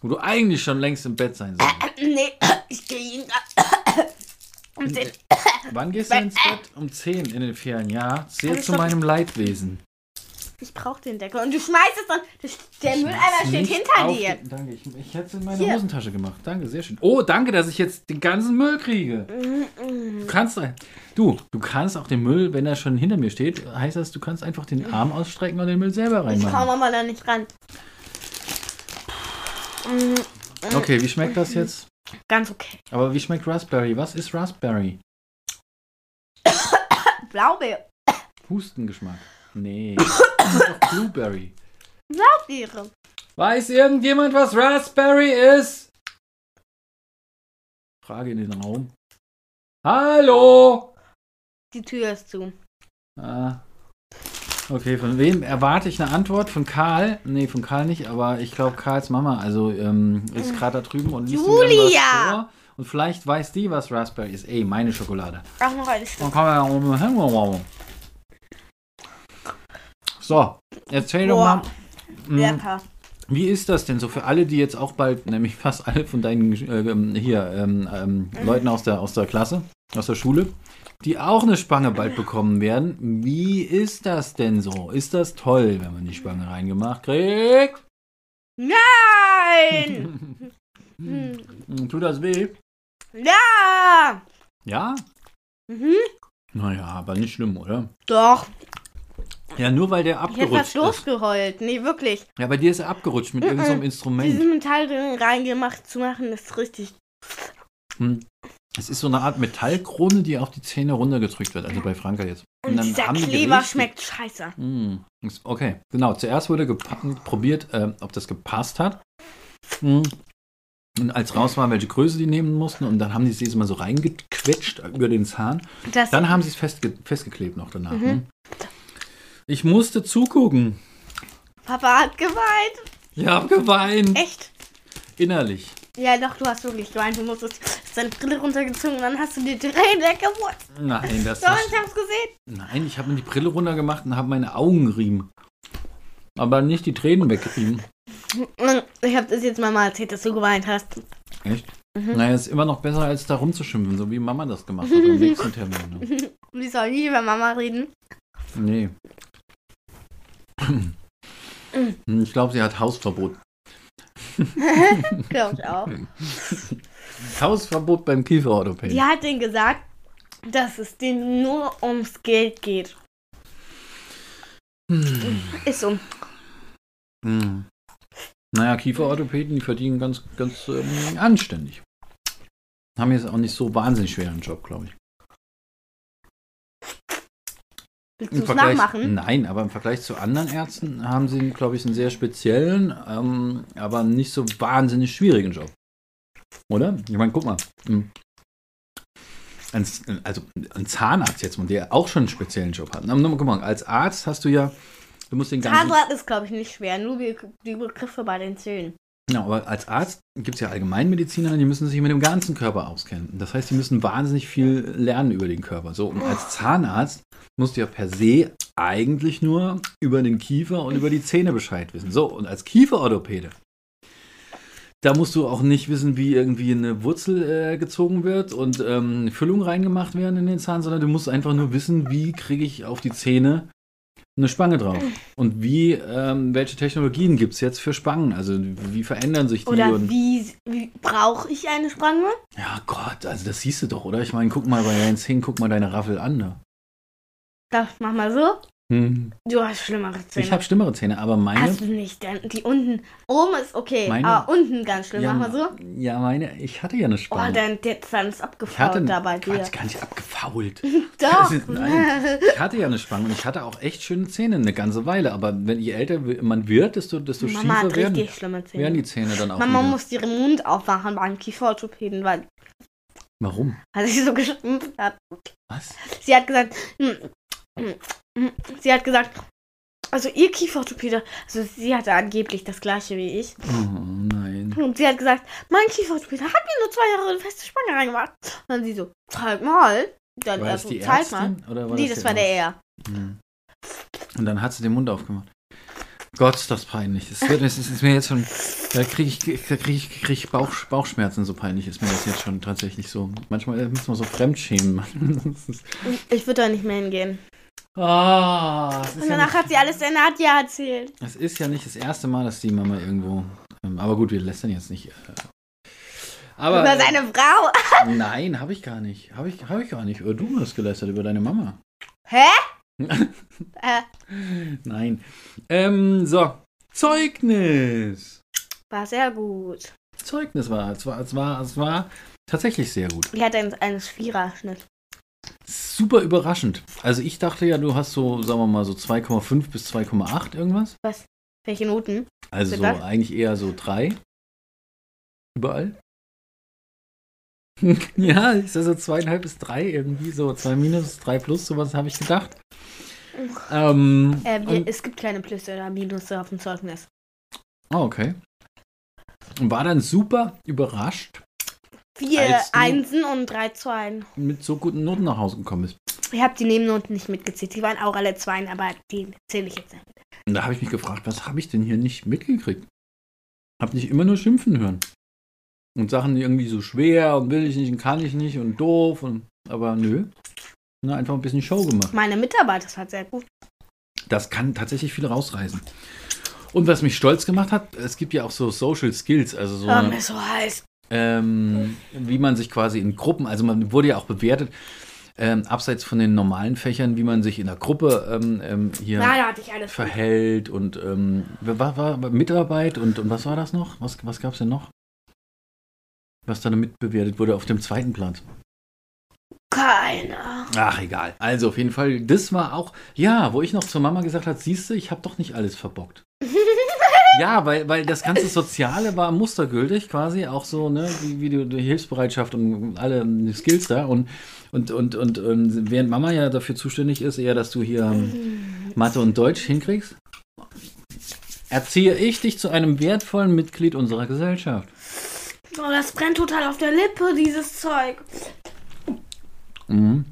[SPEAKER 1] Wo du eigentlich schon längst im Bett sein sollst.
[SPEAKER 2] Nee, ich gehe ihn. Um den-
[SPEAKER 1] Wann gehst du ins Bett? Um 10 in den Ferien, ja. Sehr
[SPEAKER 2] Also
[SPEAKER 1] zu meinem Leidwesen.
[SPEAKER 2] Ich brauche den Deckel. Und du schmeißt es dann. Der
[SPEAKER 1] Ich
[SPEAKER 2] Mülleimer steht hinter dir.
[SPEAKER 1] den- Danke, ich, ich hätte es in meine
[SPEAKER 2] Hier.
[SPEAKER 1] Hosentasche gemacht. Danke, sehr schön. Oh, danke, dass ich jetzt den ganzen Müll kriege. Du kannst, du, du kannst auch den Müll, wenn er schon hinter mir steht, heißt das, du kannst einfach den Arm ausstrecken und den Müll selber
[SPEAKER 2] Ich trau
[SPEAKER 1] reinmachen.
[SPEAKER 2] Mama da nicht ran.
[SPEAKER 1] Okay, wie schmeckt das jetzt?
[SPEAKER 2] Ganz okay.
[SPEAKER 1] Aber wie schmeckt Raspberry? Was ist Raspberry?
[SPEAKER 2] Blaubeere.
[SPEAKER 1] Hustengeschmack. Nee. Das ist doch Blueberry.
[SPEAKER 2] Blaubeere.
[SPEAKER 1] Weiß irgendjemand, was Raspberry ist? Frage in den Raum. Hallo?
[SPEAKER 2] Die Tür ist zu.
[SPEAKER 1] Ah. Okay, von wem erwarte ich eine Antwort? Von Karl? Nee, von Karl nicht, aber ich glaube Karls Mama, also ähm, ist gerade da drüben und liest
[SPEAKER 2] Julia!
[SPEAKER 1] was vor. Und vielleicht weiß die, was Raspberry ist. Ey, meine Schokolade.
[SPEAKER 2] Auch noch Stück.
[SPEAKER 1] Dann kann man ja auch mal hängen. So, erzähl doch
[SPEAKER 2] Boah.
[SPEAKER 1] mal. mm,
[SPEAKER 2] Lecker.
[SPEAKER 1] Wie ist das denn so für alle, die jetzt auch bald, nämlich fast alle von deinen äh, ähm, hier ähm, ähm, Leuten aus der, aus der Klasse, aus der Schule, die auch eine Spange bald bekommen werden? Wie ist das denn so? Ist das toll, wenn man die Spange reingemacht kriegt?
[SPEAKER 2] Nein! Hm.
[SPEAKER 1] Tut das weh?
[SPEAKER 2] Ja!
[SPEAKER 1] Ja?
[SPEAKER 2] Mhm.
[SPEAKER 1] Naja, aber nicht schlimm, oder?
[SPEAKER 2] Doch.
[SPEAKER 1] Ja, nur weil der
[SPEAKER 2] Ich hätte
[SPEAKER 1] abgerutscht
[SPEAKER 2] fast
[SPEAKER 1] ist.
[SPEAKER 2] losgeheult. Nee, wirklich.
[SPEAKER 1] Ja, bei dir ist er abgerutscht mit irgendeinem
[SPEAKER 2] Dieses
[SPEAKER 1] Instrument.
[SPEAKER 2] Metall drin reingemacht zu machen, ist richtig.
[SPEAKER 1] Hm. Es ist so eine Art Metallkrone, die auf die Zähne runtergedrückt wird, also bei Franka jetzt.
[SPEAKER 2] Und, dieser
[SPEAKER 1] haben die
[SPEAKER 2] Kleber
[SPEAKER 1] richtig-
[SPEAKER 2] schmeckt scheiße.
[SPEAKER 1] Mm, Okay, genau. Zuerst wurde probiert, äh, ob das gepasst hat. Mm. Und als raus war, welche Größe die nehmen mussten, und dann haben die es mal so reingequetscht über den Zahn.
[SPEAKER 2] Das,
[SPEAKER 1] Dann haben sie es festge festgeklebt noch danach.
[SPEAKER 2] Mhm.
[SPEAKER 1] ne? Ich musste zugucken.
[SPEAKER 2] Papa hat geweint.
[SPEAKER 1] Ich habe geweint.
[SPEAKER 2] Echt?
[SPEAKER 1] Innerlich.
[SPEAKER 2] Ja, doch, du hast wirklich geweint. Du musstest deine Brille runtergezogen und dann hast du die Tränen weggewurzelt.
[SPEAKER 1] Nein, das
[SPEAKER 2] So,
[SPEAKER 1] ist.
[SPEAKER 2] ich hab's gesehen.
[SPEAKER 1] Nein, ich habe mir die Brille runtergemacht und habe meine Augen gerieben. Aber nicht die Tränen weggerieben.
[SPEAKER 2] Ich hab das jetzt mal mal erzählt, dass du geweint hast.
[SPEAKER 1] Echt?
[SPEAKER 2] Mhm.
[SPEAKER 1] Naja, ist immer noch besser, als da rumzuschimpfen, so wie Mama das gemacht hat am nächsten Termin. Ne?
[SPEAKER 2] Wir sollen nie über Mama reden.
[SPEAKER 1] Nee. Ich glaube, sie hat Hausverbot.
[SPEAKER 2] Glaub ich auch.
[SPEAKER 1] Hausverbot beim Kieferorthopäden.
[SPEAKER 2] Die hat denen gesagt, dass es denen nur ums Geld geht.
[SPEAKER 1] Hm.
[SPEAKER 2] Ist so.
[SPEAKER 1] Hm. Naja, Kieferorthopäden, die verdienen ganz, ganz ähm, anständig. Haben jetzt auch nicht so wahnsinnig schweren Job, glaube ich.
[SPEAKER 2] Willst du es nachmachen?
[SPEAKER 1] Nein, aber im Vergleich zu anderen Ärzten haben sie, glaube ich, einen sehr speziellen, ähm, aber nicht so wahnsinnig schwierigen Job. Oder? Ich meine, guck mal. hm. Ein, also ein Zahnarzt jetzt, der auch schon einen speziellen Job hat. Na, guck mal, als Arzt hast du ja, du musst den ganzen.
[SPEAKER 2] Zahnrad ist, glaube ich, nicht schwer. Nur die Begriffe bei den Zähnen.
[SPEAKER 1] Ja, aber als Arzt gibt es ja Allgemeinmediziner, die müssen sich mit dem ganzen Körper auskennen. Das heißt, die müssen wahnsinnig viel lernen über den Körper. So, und als Zahnarzt musst du ja per se eigentlich nur über den Kiefer und über die Zähne Bescheid wissen. So, und als Kieferorthopäde, da musst du auch nicht wissen, wie irgendwie eine Wurzel äh, gezogen wird und ähm, Füllung reingemacht werden in den Zahn, sondern du musst einfach nur wissen, wie kriege ich auf die Zähne eine Spange drauf. Und wie, ähm, welche Technologien gibt es jetzt für Spangen? Also wie verändern sich die?
[SPEAKER 2] Oder wie, wie brauche ich eine Spange?
[SPEAKER 1] ja Gott, also das siehst du doch, oder? Ich meine, guck mal bei Jens hin, guck mal deine Raffel an. Ne?
[SPEAKER 2] Das mach mal so.
[SPEAKER 1] Hm.
[SPEAKER 2] Du hast schlimmere Zähne.
[SPEAKER 1] Ich habe schlimmere Zähne, aber meine.
[SPEAKER 2] Hast du nicht, denn die unten. Oben ist okay,
[SPEAKER 1] Meine-
[SPEAKER 2] aber unten ganz schlimm.
[SPEAKER 1] ja,
[SPEAKER 2] Mach mal so.
[SPEAKER 1] ja, meine, ich hatte ja eine
[SPEAKER 2] Oh,
[SPEAKER 1] Spange.
[SPEAKER 2] dein der Zahn ist
[SPEAKER 1] ich hatte
[SPEAKER 2] abgefault da bei dir.
[SPEAKER 1] Quatsch, gar nicht abgefault.
[SPEAKER 2] Doch.
[SPEAKER 1] Nein, ich hatte ja eine Spange und ich hatte auch echt schöne Zähne eine ganze Weile. Aber wenn je älter man wird, desto, desto
[SPEAKER 2] Mama
[SPEAKER 1] schiefer
[SPEAKER 2] hat
[SPEAKER 1] werden,
[SPEAKER 2] richtig schlimme Zähne.
[SPEAKER 1] werden die Zähne dann auch
[SPEAKER 2] Mama
[SPEAKER 1] wieder.
[SPEAKER 2] muss ihren Mund aufmachen beim Kieferorthopäden, weil,
[SPEAKER 1] Warum?
[SPEAKER 2] weil sie so geschimpft hat.
[SPEAKER 1] Was?
[SPEAKER 2] Sie hat gesagt, hm, sie hat gesagt, also ihr Kieferorthopäde, also sie hatte angeblich das gleiche wie ich.
[SPEAKER 1] Oh nein.
[SPEAKER 2] Und sie hat gesagt, mein Kieferorthopäde hat mir nur zwei Jahre eine feste Spange reingemacht. Und dann sie so, zeig mal. Dann
[SPEAKER 1] War
[SPEAKER 2] er so,
[SPEAKER 1] die
[SPEAKER 2] zeig mal.
[SPEAKER 1] Ärztin? Oder war
[SPEAKER 2] Nee,
[SPEAKER 1] das,
[SPEAKER 2] das war der er.
[SPEAKER 1] Hm. Und dann hat sie den Mund aufgemacht. Gott, ist das peinlich. Das, wird, das ist, mir jetzt schon. Da kriege ich, da krieg ich, krieg ich Bauch, Bauchschmerzen, so peinlich ist mir das jetzt schon tatsächlich so. Manchmal muss man so fremdschämen.
[SPEAKER 2] Ich würde da nicht mehr hingehen.
[SPEAKER 1] Ah,
[SPEAKER 2] Und
[SPEAKER 1] ja
[SPEAKER 2] danach
[SPEAKER 1] nicht,
[SPEAKER 2] hat sie alles der Nadja erzählt.
[SPEAKER 1] es ist ja nicht das erste Mal, dass die Mama irgendwo. Ähm, aber gut, wir lästern jetzt nicht. Äh, aber.
[SPEAKER 2] Über seine Frau.
[SPEAKER 1] Nein, habe ich gar nicht. Habe ich, hab ich gar nicht. Du hast gelästert über deine Mama.
[SPEAKER 2] Hä? äh,
[SPEAKER 1] Nein. Ähm, so. Zeugnis.
[SPEAKER 2] war sehr gut.
[SPEAKER 1] Zeugnis war. Es war, es war, es war tatsächlich sehr gut.
[SPEAKER 2] Die hatte einen, einen Viererschnitt.
[SPEAKER 1] Super überraschend. Also ich dachte ja, du hast so, sagen wir mal, so 2,5 bis 2,8 irgendwas.
[SPEAKER 2] Welche Noten?
[SPEAKER 1] Also so
[SPEAKER 2] was?
[SPEAKER 1] eigentlich eher so 3. Überall. ja, ich sag so zweieinhalb bis drei irgendwie, so 2 minus, 3 plus, sowas habe ich gedacht. Ähm,
[SPEAKER 2] Äh, wir, es gibt keine Plusse oder Minusse auf dem Zeugnis.
[SPEAKER 1] oh, okay. Und war dann super überrascht,
[SPEAKER 2] Vier Einsen und drei Zweien.
[SPEAKER 1] mit so guten Noten nach Hause gekommen bist.
[SPEAKER 2] Ich habe die Nebennoten nicht mitgezählt. Die waren auch alle Zweien, aber die zähle ich jetzt nicht.
[SPEAKER 1] Und da habe ich mich gefragt, was habe ich denn hier nicht mitgekriegt? Hab nicht immer nur schimpfen hören. Und Sachen irgendwie so schwer und will ich nicht und kann ich nicht und doof und aber nö. Na, einfach ein bisschen Show gemacht.
[SPEAKER 2] Meine Mitarbeiter, das hat sehr gut.
[SPEAKER 1] Das kann tatsächlich viel rausreißen. Und was mich stolz gemacht hat, es gibt ja auch so Social Skills, also so,
[SPEAKER 2] Hör mir so heiß.
[SPEAKER 1] Ähm, wie man sich quasi in Gruppen, also man wurde ja auch bewertet, ähm, abseits von den normalen Fächern, wie man sich in der Gruppe ähm, ähm, hier
[SPEAKER 2] Ja, da
[SPEAKER 1] verhält und ähm, war, war, Mitarbeit und, und was war das noch? Was, was gab es denn noch? Was dann mitbewertet wurde auf dem zweiten Platz.
[SPEAKER 2] Keiner.
[SPEAKER 1] Ach, egal. Also auf jeden Fall, das war auch, ja, wo ich noch zur Mama gesagt habe, siehst du, ich habe doch nicht alles verbockt. Ja, weil, weil das ganze Soziale war mustergültig quasi, auch so, ne, wie, wie die, die Hilfsbereitschaft und alle ähm, Skills da und, und, und, und, ähm, während Mama ja dafür zuständig ist, eher, dass du hier ähm, Mathe und Deutsch hinkriegst, erziehe ich dich zu einem wertvollen Mitglied unserer Gesellschaft.
[SPEAKER 2] Oh, das brennt total auf der Lippe, dieses Zeug.
[SPEAKER 1] Mhm.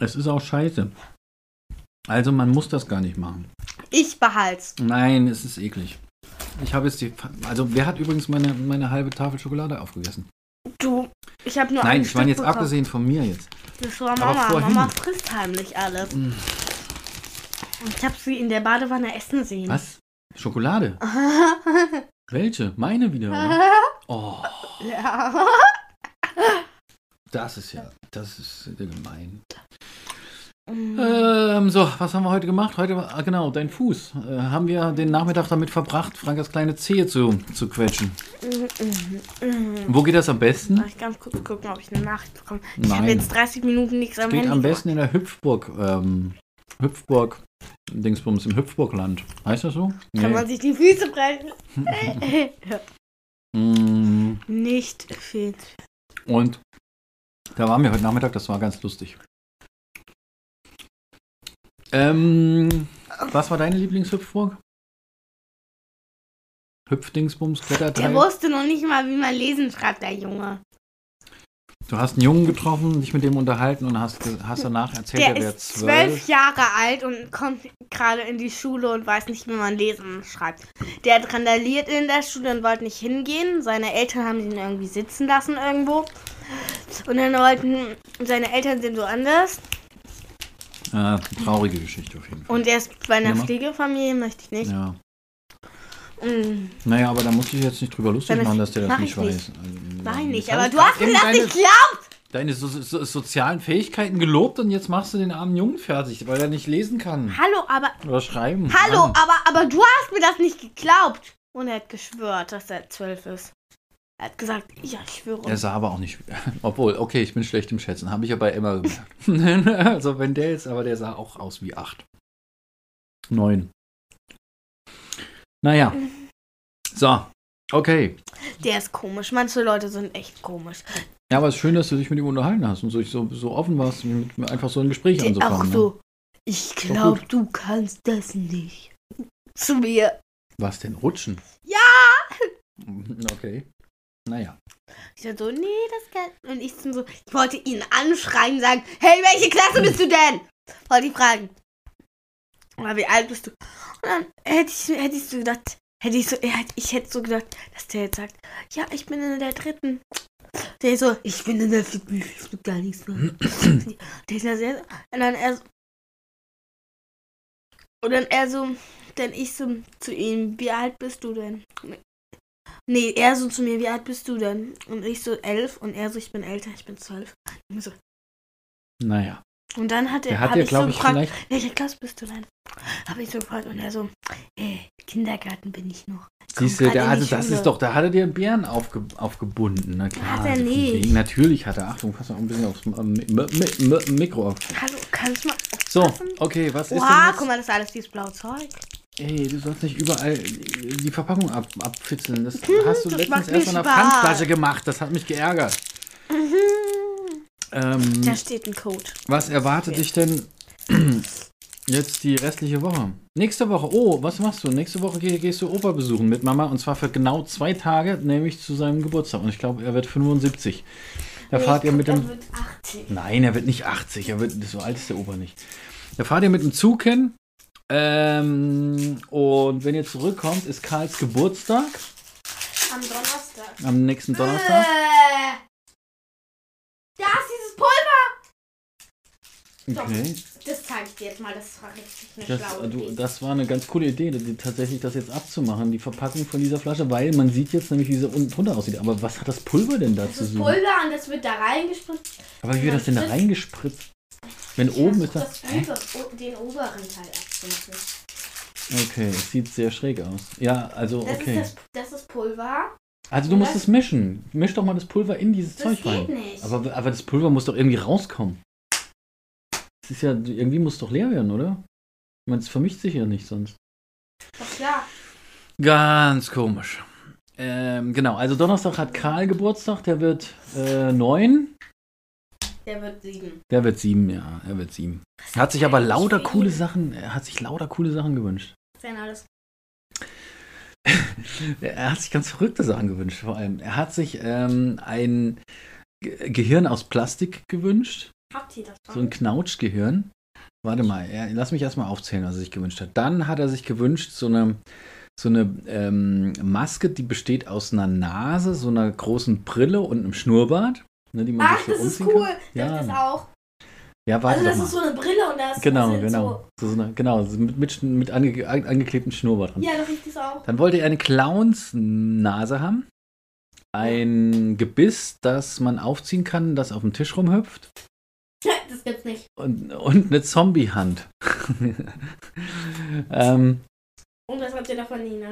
[SPEAKER 1] Es ist auch scheiße. Also man muss das gar nicht machen.
[SPEAKER 2] Ich behalt's.
[SPEAKER 1] Nein, es ist eklig. Ich habe jetzt die. Also, wer hat übrigens meine, meine halbe Tafel Schokolade aufgegessen?
[SPEAKER 2] Du, ich habe nur
[SPEAKER 1] Nein,
[SPEAKER 2] ein
[SPEAKER 1] ich meine jetzt
[SPEAKER 2] bekommen.
[SPEAKER 1] abgesehen von mir jetzt.
[SPEAKER 2] Das war
[SPEAKER 1] Aber
[SPEAKER 2] Mama.
[SPEAKER 1] vorhin.
[SPEAKER 2] Mama frisst heimlich alles.
[SPEAKER 1] Mm.
[SPEAKER 2] Und ich habe sie in der Badewanne essen sehen.
[SPEAKER 1] Was? Schokolade? Welche? Meine wieder? oder? Oh,
[SPEAKER 2] ja.
[SPEAKER 1] das ist ja. Das ist gemein. Ähm, so, was haben wir heute gemacht? Heute war, ah, genau, dein Fuß. Äh, haben wir den Nachmittag damit verbracht, Frankas kleine Zehe zu, zu quetschen. Wo geht das am besten?
[SPEAKER 2] Soll ich ganz kurz gucken, ob ich eine Nachricht bekomme? Ich habe
[SPEAKER 1] Nein.
[SPEAKER 2] jetzt 30 Minuten nichts am
[SPEAKER 1] Geht
[SPEAKER 2] Handy
[SPEAKER 1] am besten in der Hüpfburg. Ähm, Hüpfburg. Dingsbums im Hüpfburgland. Heißt das so?
[SPEAKER 2] gemacht. Kann man sich die Füße brechen?
[SPEAKER 1] Mm,
[SPEAKER 2] Nicht viel.
[SPEAKER 1] Und da waren wir heute Nachmittag, das war ganz lustig. Ähm, was war deine Lieblingshüpfburg? Hüpfdingsbums,
[SPEAKER 2] Der
[SPEAKER 1] Kletterteil.
[SPEAKER 2] wusste noch nicht mal, wie man lesen schreibt, der Junge.
[SPEAKER 1] Du hast einen Jungen getroffen, dich mit dem unterhalten und hast, hast danach erzählt,
[SPEAKER 2] Der
[SPEAKER 1] er wäre
[SPEAKER 2] ist
[SPEAKER 1] zwölf.
[SPEAKER 2] zwölf Jahre alt und kommt gerade in die Schule und weiß nicht, wie man lesen schreibt. Der hat randaliert in der Schule und wollte nicht hingehen. Seine Eltern haben ihn irgendwie sitzen lassen irgendwo. Und dann wollten seine Eltern sind so anders.
[SPEAKER 1] Ja, traurige Geschichte auf jeden Fall.
[SPEAKER 2] Und er ist bei einer
[SPEAKER 1] Ja.
[SPEAKER 2] Pflegefamilie, möchte ich nicht.
[SPEAKER 1] Ja.
[SPEAKER 2] Mm,
[SPEAKER 1] Naja, aber da musst du dich jetzt nicht drüber lustig machen, dass der das
[SPEAKER 2] mach
[SPEAKER 1] nicht
[SPEAKER 2] ich
[SPEAKER 1] weiß.
[SPEAKER 2] nicht.
[SPEAKER 1] Also,
[SPEAKER 2] Nein, nicht. Aber du hast mir das nicht geglaubt.
[SPEAKER 1] deine so, so, sozialen Fähigkeiten gelobt und jetzt machst du den armen Jungen fertig, weil er nicht lesen kann.
[SPEAKER 2] Hallo, aber
[SPEAKER 1] Oder schreiben.
[SPEAKER 2] Hallo,
[SPEAKER 1] Mann.
[SPEAKER 2] aber, aber du hast mir das nicht geglaubt. Und er hat geschwört, dass er zwölf ist. Er hat gesagt, ja, ich schwöre.
[SPEAKER 1] Er sah aber auch nicht. Obwohl, okay, ich bin schlecht im Schätzen. Habe ich ja bei Emma gemerkt. also, wenn der jetzt, aber der sah auch aus wie acht. Neun. Naja. So. Okay.
[SPEAKER 2] Der ist komisch. Manche Leute sind echt komisch.
[SPEAKER 1] Ja, aber es ist schön, dass du dich mit ihm unterhalten hast und so, so, so offen warst, einfach so ein Gespräch
[SPEAKER 2] Der
[SPEAKER 1] anzufangen.
[SPEAKER 2] auch
[SPEAKER 1] ne?
[SPEAKER 2] so, ich glaube, du kannst das nicht. Zu mir.
[SPEAKER 1] Was denn? Rutschen?
[SPEAKER 2] Ja!
[SPEAKER 1] Okay. Naja.
[SPEAKER 2] Ich dann so, nee, das kann. Und ich so, ich wollte ihn anschreien, sagen, hey, welche Klasse bist du denn? Wollte ich fragen. Oder wie alt bist du? Und dann hätte ich, hätte ich so gedacht, hätte ich so, ich hätte so gedacht, dass der jetzt sagt, ja, ich bin in der dritten. Der so, ich bin in der vierten, ich will gar nichts mehr. der ist ja sehr, und dann er so, und dann er so, dann ich so zu ihm, wie alt bist du denn? Nee, er so zu mir, wie alt bist du denn? Und ich so elf und er so, ich bin älter, ich bin zwölf. Und so,
[SPEAKER 1] Naja.
[SPEAKER 2] und dann hat er,
[SPEAKER 1] hat ja,
[SPEAKER 2] ich so
[SPEAKER 1] glaube ich,
[SPEAKER 2] gefragt,
[SPEAKER 1] vielleicht.
[SPEAKER 2] welche Klasse bist du denn? Habe ich so gefragt und er so, äh, Kindergarten bin ich noch.
[SPEAKER 1] Siehst du, der hatte, das
[SPEAKER 2] Schule.
[SPEAKER 1] ist doch, da hat er dir einen Bären aufge, aufgebunden. Na klar.
[SPEAKER 2] Hat er
[SPEAKER 1] also
[SPEAKER 2] nicht.
[SPEAKER 1] Natürlich hat er. Achtung, pass mal ein bisschen aufs Mikro auf.
[SPEAKER 2] Hallo, kannst du mal
[SPEAKER 1] So, okay, was ist
[SPEAKER 2] Oha,
[SPEAKER 1] denn
[SPEAKER 2] guck mal, das ist alles dieses blaue Zeug.
[SPEAKER 1] Ey, du sollst nicht überall die Verpackung ab, abfitzeln. Das
[SPEAKER 2] Hm,
[SPEAKER 1] hast du
[SPEAKER 2] das
[SPEAKER 1] letztens erst an der. Pfandflasche gemacht. Das hat mich geärgert.
[SPEAKER 2] Mhm.
[SPEAKER 1] Ähm,
[SPEAKER 2] Da steht ein Code.
[SPEAKER 1] was erwartet dich denn jetzt die restliche Woche? Nächste Woche, oh, was machst du? Nächste Woche geh, gehst du Opa besuchen mit Mama und zwar für genau zwei Tage, nämlich zu seinem Geburtstag. Und ich glaube, er wird 75. Da
[SPEAKER 2] Nee,
[SPEAKER 1] fahrt ihr mit dem.
[SPEAKER 2] Er wird 80.
[SPEAKER 1] Nein, er wird nicht 80. Er wird so alt ist der Opa nicht. Da fahrt ihr mit dem Zug hin. Ähm, und wenn ihr zurückkommt, ist Karls Geburtstag
[SPEAKER 2] Am Donnerstag.
[SPEAKER 1] am nächsten Donnerstag.
[SPEAKER 2] Äh, da ist dieses Pulver.
[SPEAKER 1] Okay.
[SPEAKER 2] Das zeige ich dir jetzt mal. Das war richtig eine
[SPEAKER 1] Das,
[SPEAKER 2] schlaue
[SPEAKER 1] du,
[SPEAKER 2] Idee.
[SPEAKER 1] das war eine ganz coole Idee, die, tatsächlich das jetzt abzumachen, die Verpackung von dieser Flasche, weil man sieht jetzt nämlich, wie sie unten drunter aussieht. Aber was hat das Pulver denn da
[SPEAKER 2] Das
[SPEAKER 1] zu
[SPEAKER 2] ist
[SPEAKER 1] suchen?
[SPEAKER 2] Pulver und das wird da reingespritzt.
[SPEAKER 1] Aber wie wird das denn da
[SPEAKER 2] Das-
[SPEAKER 1] reingespritzt? Wenn oben ist das.
[SPEAKER 2] das
[SPEAKER 1] Hä?
[SPEAKER 2] Pulver, o- den oberen Teil abzumachen.
[SPEAKER 1] Okay, es sieht sehr schräg aus. Ja, also
[SPEAKER 2] Das,
[SPEAKER 1] okay.
[SPEAKER 2] ist das, das ist Pulver.
[SPEAKER 1] Also du musst es mischen. Misch doch mal das Pulver in dieses
[SPEAKER 2] Das
[SPEAKER 1] Zeug rein.
[SPEAKER 2] nicht.
[SPEAKER 1] Aber, aber das Pulver muss doch irgendwie rauskommen. Es ist ja, irgendwie muss es doch leer werden, oder? Ich meine, es vermischt sich ja nicht sonst.
[SPEAKER 2] Doch klar.
[SPEAKER 1] Ganz komisch. Ähm, genau, also Donnerstag hat Karl Geburtstag, der wird äh, neun.
[SPEAKER 2] Der wird sieben.
[SPEAKER 1] Der wird sieben, ja, er wird sieben. Er hat sich aber lauter coole Sachen, er hat sich lauter coole Sachen gewünscht.
[SPEAKER 2] Wenn alles.
[SPEAKER 1] Er hat sich ganz verrückte Sachen gewünscht, vor allem. Er hat sich ähm, ein Ge Gehirn aus Plastik gewünscht.
[SPEAKER 2] Habt ihr das
[SPEAKER 1] So ein Knautschgehirn. Warte mal, er, lass mich erstmal aufzählen, was er sich gewünscht hat. Dann hat er sich gewünscht, so eine, so eine ähm, Maske, die besteht aus einer Nase, so einer großen Brille und einem Schnurrbart. Ne, die man
[SPEAKER 2] Ach,
[SPEAKER 1] so
[SPEAKER 2] das ist cool.
[SPEAKER 1] Kann.
[SPEAKER 2] Ja.
[SPEAKER 1] Ja,
[SPEAKER 2] Das auch.
[SPEAKER 1] ja, warte
[SPEAKER 2] Also das
[SPEAKER 1] mal.
[SPEAKER 2] ist so eine Brille und da ist
[SPEAKER 1] genau,
[SPEAKER 2] sind
[SPEAKER 1] genau. So, so eine, genau, so mit, mit, mit ange, angeklebtem Schnurrbart
[SPEAKER 2] So,
[SPEAKER 1] dran.
[SPEAKER 2] ja, das riecht das auch.
[SPEAKER 1] Dann wollte er eine Clownsnase haben. Ein Gebiss, das man aufziehen kann, das auf dem Tisch rumhüpft.
[SPEAKER 2] Das gibt's nicht.
[SPEAKER 1] Und, und eine Zombie-Hand. ähm,
[SPEAKER 2] Und was habt ihr davon, Nina?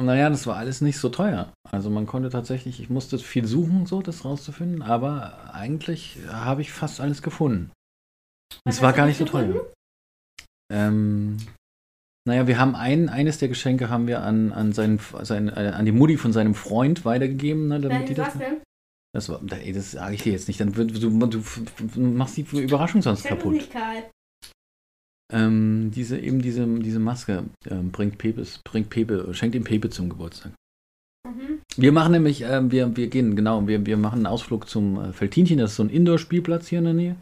[SPEAKER 1] Naja, das war alles nicht so teuer. Also man konnte tatsächlich, ich musste viel suchen, so das rauszufinden, aber eigentlich habe ich fast alles gefunden. Es war gar nicht so teuer. Ähm, naja, wir haben ein, eines der Geschenke haben wir an, an, seinen, sein, äh, an die Mutti von seinem Freund weitergegeben, ne, damit die
[SPEAKER 2] Welches
[SPEAKER 1] das.
[SPEAKER 2] denn?
[SPEAKER 1] Das, war, ey, das sage ich dir jetzt nicht. Dann wird, du, du, machst die Überraschung sonst
[SPEAKER 2] Ich
[SPEAKER 1] kaputt.
[SPEAKER 2] nicht, Karl.
[SPEAKER 1] Ähm, diese, eben diese, diese Maske ähm, bringt Pepes, bringt Pepe, schenkt ihm Pepe zum Geburtstag.
[SPEAKER 2] Mhm.
[SPEAKER 1] Wir machen nämlich, ähm, wir, wir gehen, genau, wir, wir machen einen Ausflug zum äh, Feltinchen, das ist so ein Indoor-Spielplatz hier in der Nähe.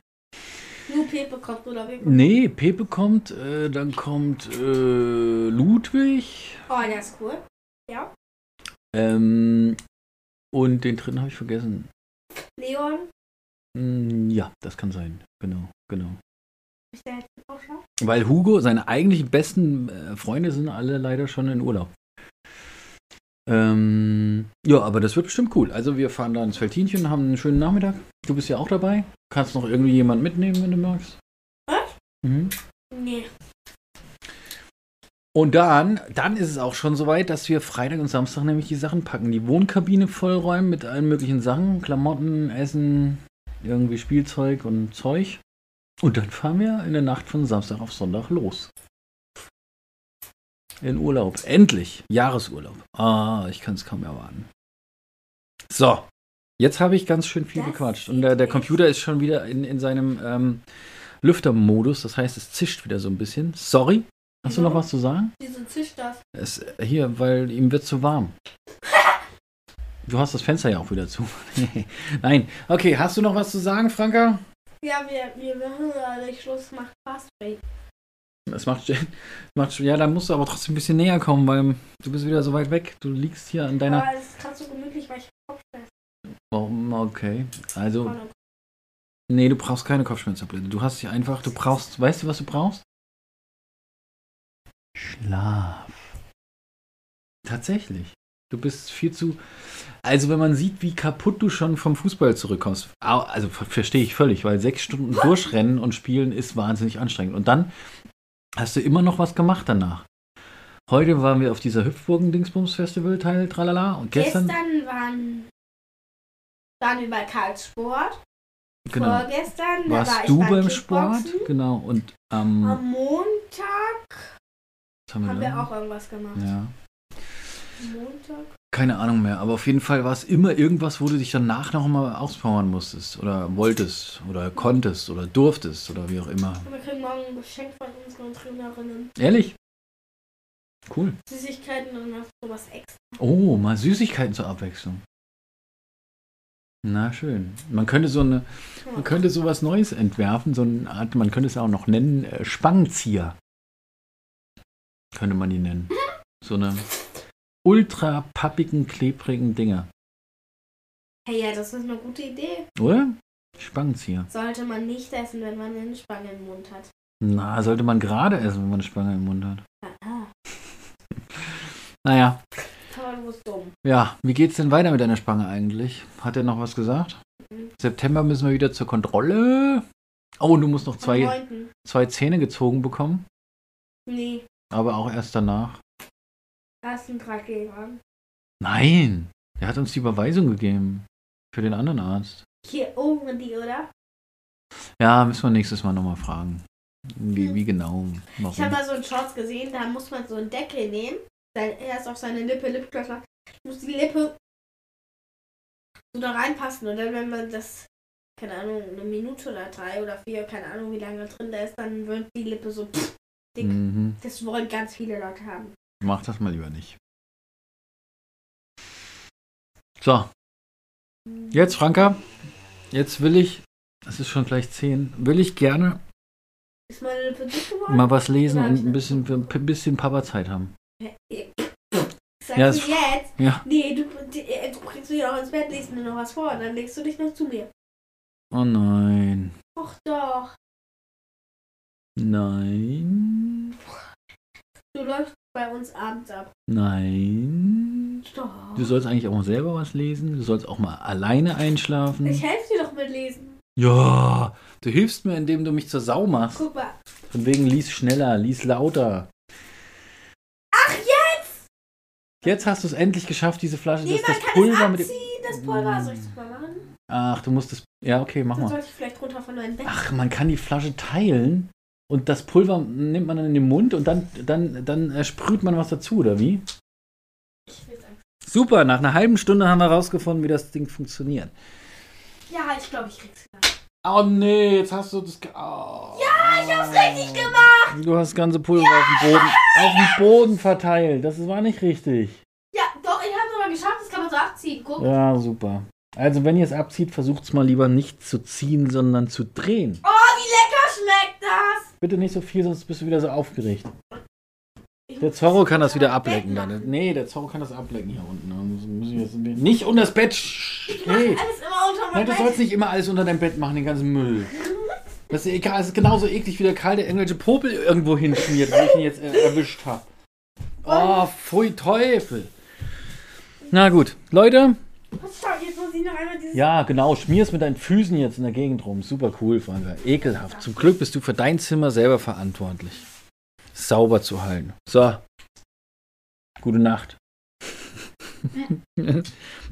[SPEAKER 2] Nur Pepe kommt oder wie?
[SPEAKER 1] Nee, Pepe kommt, äh, dann kommt äh, Ludwig
[SPEAKER 2] Oh, der ist cool. Ja.
[SPEAKER 1] ähm, und den dritten habe ich vergessen.
[SPEAKER 2] Leon.
[SPEAKER 1] Mm, ja, das kann sein. Genau, genau.
[SPEAKER 2] Ist der jetzt auch schon?
[SPEAKER 1] Weil Hugo, seine eigentlichen besten äh, Freunde sind alle leider schon in Urlaub. Ähm, ja, aber das wird bestimmt cool. Also wir fahren da ins Feltinchen, haben einen schönen Nachmittag. Du bist ja auch dabei. Kannst noch irgendwie jemand mitnehmen, wenn du magst.
[SPEAKER 2] Was?
[SPEAKER 1] Mhm.
[SPEAKER 2] Nee.
[SPEAKER 1] Und dann, dann ist es auch schon soweit, dass wir Freitag und Samstag nämlich die Sachen packen. Die Wohnkabine vollräumen mit allen möglichen Sachen. Klamotten, Essen, irgendwie Spielzeug und Zeug. Und dann fahren wir in der Nacht von Samstag auf Sonntag los. In Urlaub. Endlich. Jahresurlaub. Ah, ich kann es kaum erwarten. So. Jetzt habe ich ganz schön viel
[SPEAKER 2] Das
[SPEAKER 1] gequatscht. Und der, der Computer ist schon wieder in, in seinem ähm, Lüftermodus. Das heißt, es zischt wieder so ein bisschen. Sorry. Hast du noch
[SPEAKER 2] Wieso?
[SPEAKER 1] was zu sagen?
[SPEAKER 2] Wieso zischt das?
[SPEAKER 1] Es, hier, weil ihm wird zu warm. Du hast das Fenster ja auch wieder zu. Nein. Okay, hast du noch was zu sagen, Franka?
[SPEAKER 2] Ja, wir, wir machen gerade Schluss, macht Fast Break.
[SPEAKER 1] Es macht, macht ja, da musst du aber trotzdem ein bisschen näher kommen, weil du bist wieder so weit weg. Du liegst hier an deiner.
[SPEAKER 2] Aber es ist gerade so gemütlich, weil ich Kopfschmerzen
[SPEAKER 1] Oh, okay. Also, nee, du brauchst keine Kopfschmerztablette. Du hast hier einfach, du brauchst, weißt du, was du brauchst? Schlaf. Tatsächlich. Du bist viel zu. Also, wenn man sieht, wie kaputt du schon vom Fußball zurückkommst, also ver verstehe ich völlig, weil sechs Stunden durchrennen und spielen ist wahnsinnig anstrengend. Und dann hast du immer noch was gemacht danach. Heute waren wir auf dieser Hüpfburgen-Dingsbums-Festival, Teil, tralala. Und gestern,
[SPEAKER 2] Gestern waren, waren wir bei Karlsport.
[SPEAKER 1] genau,
[SPEAKER 2] Vorgestern war
[SPEAKER 1] warst
[SPEAKER 2] ich
[SPEAKER 1] du
[SPEAKER 2] beim
[SPEAKER 1] beim Sport. Genau, und am.
[SPEAKER 2] Am Montag
[SPEAKER 1] haben
[SPEAKER 2] haben
[SPEAKER 1] da?
[SPEAKER 2] wir auch irgendwas gemacht.
[SPEAKER 1] Ja.
[SPEAKER 2] Montag?
[SPEAKER 1] Keine Ahnung mehr, aber auf jeden Fall war es immer irgendwas, wo du dich danach noch mal auspowern musstest oder wolltest oder konntest oder durftest oder wie auch immer.
[SPEAKER 2] Wir kriegen morgen ein Geschenk von unseren Trainerinnen.
[SPEAKER 1] Ehrlich? Cool.
[SPEAKER 2] Süßigkeiten und noch sowas extra.
[SPEAKER 1] Oh, mal Süßigkeiten zur Abwechslung. Na schön. Man könnte so eine, man könnte sowas Neues entwerfen, so eine Art, man könnte es auch noch nennen, äh, Spangenzieher. Könnte man die nennen. So eine ultra pappigen, klebrigen Dinger.
[SPEAKER 2] Hey, ja, das ist eine gute Idee.
[SPEAKER 1] Oder? Spangenzieher.
[SPEAKER 2] Sollte man nicht essen, wenn man eine Spange im Mund hat.
[SPEAKER 1] Na, sollte man gerade essen, wenn man eine Spange im Mund hat.
[SPEAKER 2] Ah,
[SPEAKER 1] Naja,
[SPEAKER 2] aber du bist dumm.
[SPEAKER 1] ja, wie geht's denn weiter mit deiner Spange eigentlich? Hat er noch was gesagt?
[SPEAKER 2] Mhm.
[SPEAKER 1] September müssen wir wieder zur Kontrolle. Oh, und du musst noch zwei,
[SPEAKER 2] 9..
[SPEAKER 1] zwei Zähne gezogen bekommen,
[SPEAKER 2] Nee,
[SPEAKER 1] aber auch erst danach.
[SPEAKER 2] Da ist ein Traggeber.
[SPEAKER 1] Nein, er hat uns die Überweisung gegeben. Für den anderen Arzt.
[SPEAKER 2] Hier oben die, oder?
[SPEAKER 1] Ja, müssen wir nächstes Mal nochmal fragen. Wie, wie genau?
[SPEAKER 2] Ich habe
[SPEAKER 1] Warum?
[SPEAKER 2] mal so einen Shorts gesehen, da muss man so einen Deckel nehmen. Sein, erst auf seine Lippe, Lipgloss, muss die Lippe so da reinpassen. Und dann, wenn man das, keine Ahnung, eine Minute oder drei oder vier, keine Ahnung, wie lange drin da ist, dann wird die Lippe so pff, dick.
[SPEAKER 1] Mhm.
[SPEAKER 2] Das wollen ganz viele Leute haben.
[SPEAKER 1] Mach das mal lieber nicht. So, jetzt Franka, jetzt will ich, es ist schon gleich 10, will ich gerne mal was lesen und ein bisschen, ein bisschen Papa-Zeit haben.
[SPEAKER 2] Sagst
[SPEAKER 1] Ja,
[SPEAKER 2] du jetzt?
[SPEAKER 1] Ja.
[SPEAKER 2] Nee, du, äh, du kriegst dich auch ins Bett, liest mir noch was vor, dann legst du dich noch zu mir.
[SPEAKER 1] Oh nein.
[SPEAKER 2] Och doch.
[SPEAKER 1] Nein.
[SPEAKER 2] Du läufst bei uns abends ab.
[SPEAKER 1] Nein.
[SPEAKER 2] Doch.
[SPEAKER 1] Du sollst eigentlich auch mal selber was lesen. Du sollst auch mal alleine einschlafen.
[SPEAKER 2] Ich helfe dir doch mit Lesen.
[SPEAKER 1] Ja, du hilfst mir, indem du mich zur Sau machst.
[SPEAKER 2] Guck mal.
[SPEAKER 1] Von wegen lies schneller, lies lauter.
[SPEAKER 2] Ach, jetzt!
[SPEAKER 1] Jetzt hast du es endlich geschafft, diese Flasche,
[SPEAKER 2] Nee,
[SPEAKER 1] das,
[SPEAKER 2] man
[SPEAKER 1] das
[SPEAKER 2] kann
[SPEAKER 1] Pulver
[SPEAKER 2] es
[SPEAKER 1] mit dem.
[SPEAKER 2] das Pulver. Soll ich das mal machen?
[SPEAKER 1] Ach, du musst es. Ja, okay, mach
[SPEAKER 2] Dann
[SPEAKER 1] mal.
[SPEAKER 2] sollte ich vielleicht runter von meinem Bett.
[SPEAKER 1] Ach, man kann die Flasche teilen und das Pulver nimmt man dann in den Mund und dann, dann, dann äh, sprüht man was dazu, oder wie?
[SPEAKER 2] Ich will's einfach.
[SPEAKER 1] Super, nach einer halben Stunde haben wir rausgefunden, wie das Ding funktioniert.
[SPEAKER 2] Ja, ich glaube, ich krieg's gleich.
[SPEAKER 1] Oh nee, jetzt hast du das. Oh.
[SPEAKER 2] Ja, ich hab's richtig gemacht.
[SPEAKER 1] Du hast das ganze Pulver auf dem Boden, auf dem Boden verteilt. Das war nicht richtig.
[SPEAKER 2] Ja, doch, ich hab's aber geschafft. Das kann man so abziehen. Guck.
[SPEAKER 1] Ja, super. Also, wenn ihr es abzieht, versucht es mal lieber nicht zu ziehen, sondern zu drehen.
[SPEAKER 2] Oh, wie lecker schmeckt das.
[SPEAKER 1] Bitte nicht so viel, sonst bist du wieder so aufgeregt. Der Zorro kann das wieder ablecken. Dann. Nee, der Zorro kann das ablecken hier unten. Nicht unter das Bett.
[SPEAKER 2] Ich
[SPEAKER 1] Nee.
[SPEAKER 2] alles immer unter
[SPEAKER 1] Nein,
[SPEAKER 2] mein
[SPEAKER 1] du
[SPEAKER 2] Bett.
[SPEAKER 1] sollst nicht immer alles unter dein Bett machen, den ganzen Müll. Das ist egal, es ist genauso eklig wie der Karl, der irgendwelche Popel irgendwo hinschmiert, wo ich ihn jetzt äh, erwischt habe. Oh, pfui Teufel. Na gut, Leute.
[SPEAKER 2] Schau, jetzt muss ich noch einmal dieses...
[SPEAKER 1] Ja, genau, schmier's mit deinen Füßen jetzt in der Gegend rum. Super cool, Franka. Ekelhaft. Zum Glück bist du für dein Zimmer selber verantwortlich. Sauber zu halten. So. Gute Nacht.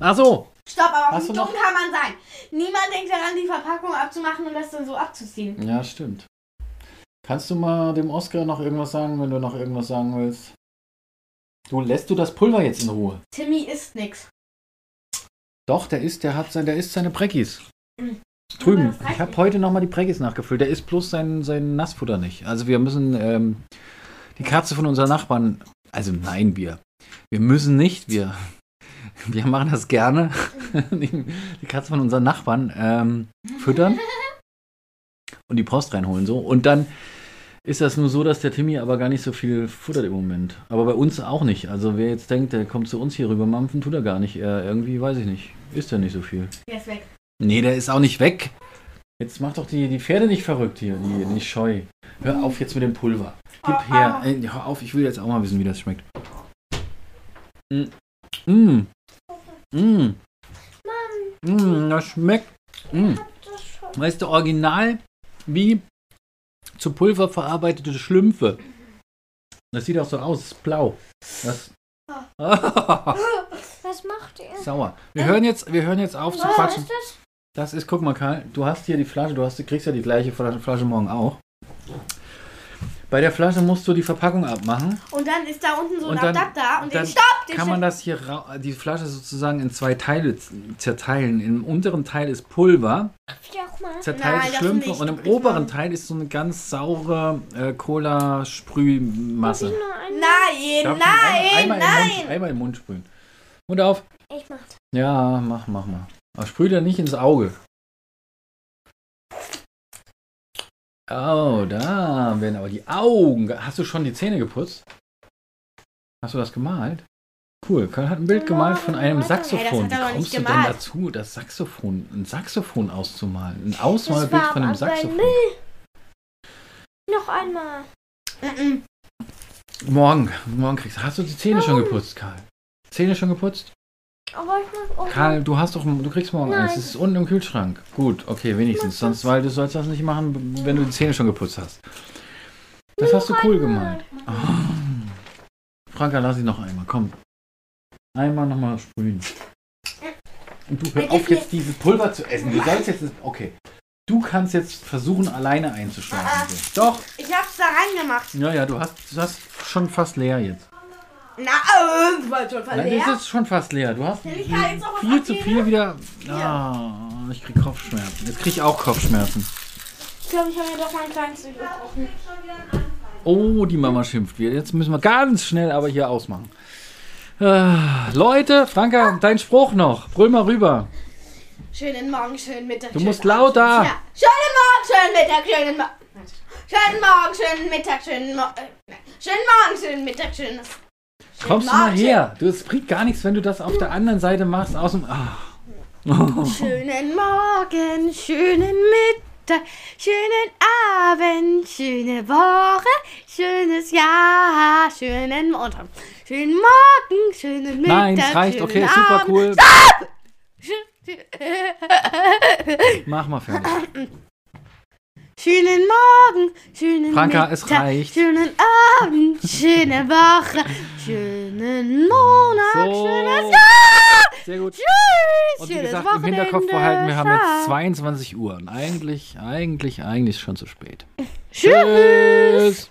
[SPEAKER 1] Ach so.
[SPEAKER 2] Stopp, aber
[SPEAKER 1] Hast
[SPEAKER 2] wie
[SPEAKER 1] du
[SPEAKER 2] dumm
[SPEAKER 1] noch-
[SPEAKER 2] kann man sein? Niemand denkt daran, die Verpackung abzumachen und das dann so abzuziehen.
[SPEAKER 1] Ja, stimmt. Kannst du mal dem Oscar noch irgendwas sagen, wenn du noch irgendwas sagen willst? Du lässt du das Pulver jetzt in Ruhe.
[SPEAKER 2] Timmy isst nix.
[SPEAKER 1] Doch, der isst, der hat sein, der isst seine Breckis.
[SPEAKER 2] Mhm.
[SPEAKER 1] Drüben. Ich habe heute nochmal die Breckis nachgefüllt. Der isst bloß sein, sein Nassfutter nicht. Also wir müssen ähm, die Katze von unseren Nachbarn. Also nein, wir. Wir müssen nicht, wir. Wir machen das gerne. die, die Katze von unseren Nachbarn ähm, füttern und die Post reinholen so. Und dann ist das nur so, dass der Timmy aber gar nicht so viel futtert im Moment. Aber bei uns auch nicht. Also wer jetzt denkt, der kommt zu uns hier rüber, mampfen tut er gar nicht. Er, irgendwie weiß ich nicht. Isst er nicht so viel.
[SPEAKER 2] Der ist weg.
[SPEAKER 1] Nee, der ist auch nicht weg. Jetzt mach doch die, die Pferde nicht verrückt hier, die nicht scheu. Hör auf jetzt mit dem Pulver. Gib
[SPEAKER 2] Oh,
[SPEAKER 1] her.
[SPEAKER 2] oh.
[SPEAKER 1] Ey, hör auf, ich will jetzt auch mal wissen, wie das schmeckt. Mm. Mm. Mm. Mm, das schmeckt. Mm. Weißt du, original wie zu Pulver verarbeitete Schlümpfe. Das sieht auch so aus, ist blau. Das.
[SPEAKER 3] Was macht ihr?
[SPEAKER 1] Sauer. Wir hören jetzt, wir hören jetzt auf zu
[SPEAKER 3] Was
[SPEAKER 1] quatschen.
[SPEAKER 3] ist das?
[SPEAKER 1] Das ist, guck mal, Karl, du hast hier die Flasche, du, hast, du kriegst ja die gleiche Flasche Flasche morgen auch. Bei der Flasche musst du die Verpackung abmachen.
[SPEAKER 2] Und dann ist da unten so ein
[SPEAKER 1] Und dann-
[SPEAKER 2] Adapter und
[SPEAKER 1] dann
[SPEAKER 2] den Stopp! Den
[SPEAKER 1] Kann man das hier, ra- die Flasche sozusagen in zwei Teile z- zerteilen. Im unteren Teil ist Pulver,
[SPEAKER 3] Ich auch mal.
[SPEAKER 1] zerteilte
[SPEAKER 2] Nein,
[SPEAKER 1] Schlümpfe und im oberen Teil ist so eine ganz saure äh, Cola-Sprühmasse.
[SPEAKER 2] Nein, nein,
[SPEAKER 1] einmal, Im
[SPEAKER 2] nein!
[SPEAKER 1] Mund, einmal im Mund sprühen. Mund auf.
[SPEAKER 3] Ich mach.
[SPEAKER 1] Ja, mach, mach mal. Aber sprüh dir nicht ins Auge. Oh, da werden aber die Augen. ge- Hast du schon die Zähne geputzt? Hast du das gemalt? Cool. Karl hat ein Bild gemalt von einem Saxophon. Wie kommst du denn dazu, das Saxophon, ein Saxophon auszumalen? Ein Ausmalbild von einem Saxophon.
[SPEAKER 3] Noch einmal.
[SPEAKER 2] Mhm.
[SPEAKER 1] Morgen, morgen kriegst du. Hast du die Zähne schon geputzt, Karl? Zähne schon geputzt?
[SPEAKER 3] Aber ich muss.
[SPEAKER 1] Karl, du hast doch, du kriegst morgen
[SPEAKER 3] Nein.
[SPEAKER 1] eins. Es ist unten im Kühlschrank. Gut, okay, wenigstens. Sonst, weil du sollst das nicht machen, wenn du die Zähne schon geputzt hast. Das hast du cool gemalt. Oh. Franka, lass sie noch einmal. Komm. Einmal nochmal sprühen. Und du hör auf jetzt dieses Pulver zu essen. Du sollst jetzt. Okay. Du kannst jetzt versuchen, alleine einzuschlafen.
[SPEAKER 2] Ah.
[SPEAKER 1] So. Doch.
[SPEAKER 2] Ich hab's da reingemacht.
[SPEAKER 1] Ja, ja, du hast, du hast schon fast leer jetzt.
[SPEAKER 2] Na, äh, war schon
[SPEAKER 1] Nein,
[SPEAKER 2] verleert.
[SPEAKER 1] das ist schon fast leer. Du hast
[SPEAKER 2] was
[SPEAKER 1] viel zu viel wieder. Ah, ich krieg Kopfschmerzen. Jetzt krieg ich auch Kopfschmerzen.
[SPEAKER 2] Ich glaube, ich habe mir doch mein kleines gebrochen.
[SPEAKER 1] Oh, die Mama schimpft wieder. Jetzt müssen wir ganz schnell aber hier ausmachen. Ah, Leute, Franka, dein Spruch noch. Brüll mal rüber.
[SPEAKER 2] Schönen Morgen, schönen Mittag.
[SPEAKER 1] Du musst lauter.
[SPEAKER 2] Ja. Schönen Morgen, schönen Mittag, schönen Morgen. Schönen Morgen, schönen Mittag, schönen Morgen. Schönen Morgen, schönen Mittag, schönen.
[SPEAKER 1] Kommst du mal her. Du, es bringt gar nichts, wenn du das auf der anderen Seite machst. Aus dem. Ah.
[SPEAKER 2] Schönen Morgen, schönen Mittag, schönen Abend, schöne Woche, schönes Jahr, schönen Montag, schönen Morgen, schönen Mittag.
[SPEAKER 1] Nein, es reicht. Okay, super
[SPEAKER 2] Abend.
[SPEAKER 1] cool.
[SPEAKER 2] Schön-
[SPEAKER 1] Mach mal fertig.
[SPEAKER 2] Schönen Morgen, schönen
[SPEAKER 1] Franka,
[SPEAKER 2] Mittag,
[SPEAKER 1] es reicht.
[SPEAKER 2] schönen Abend, schöne Woche, schönen Monat,
[SPEAKER 1] So.
[SPEAKER 2] schönes Jahr.
[SPEAKER 1] Sehr gut.
[SPEAKER 2] Tschüss,
[SPEAKER 1] Und wie
[SPEAKER 2] schönes
[SPEAKER 1] gesagt, im Hinterkopf behalten, wir haben jetzt
[SPEAKER 2] Ciao.
[SPEAKER 1] 22 Uhr. Und eigentlich, eigentlich, eigentlich ist schon zu spät.
[SPEAKER 2] Tschüss.
[SPEAKER 1] Tschüss.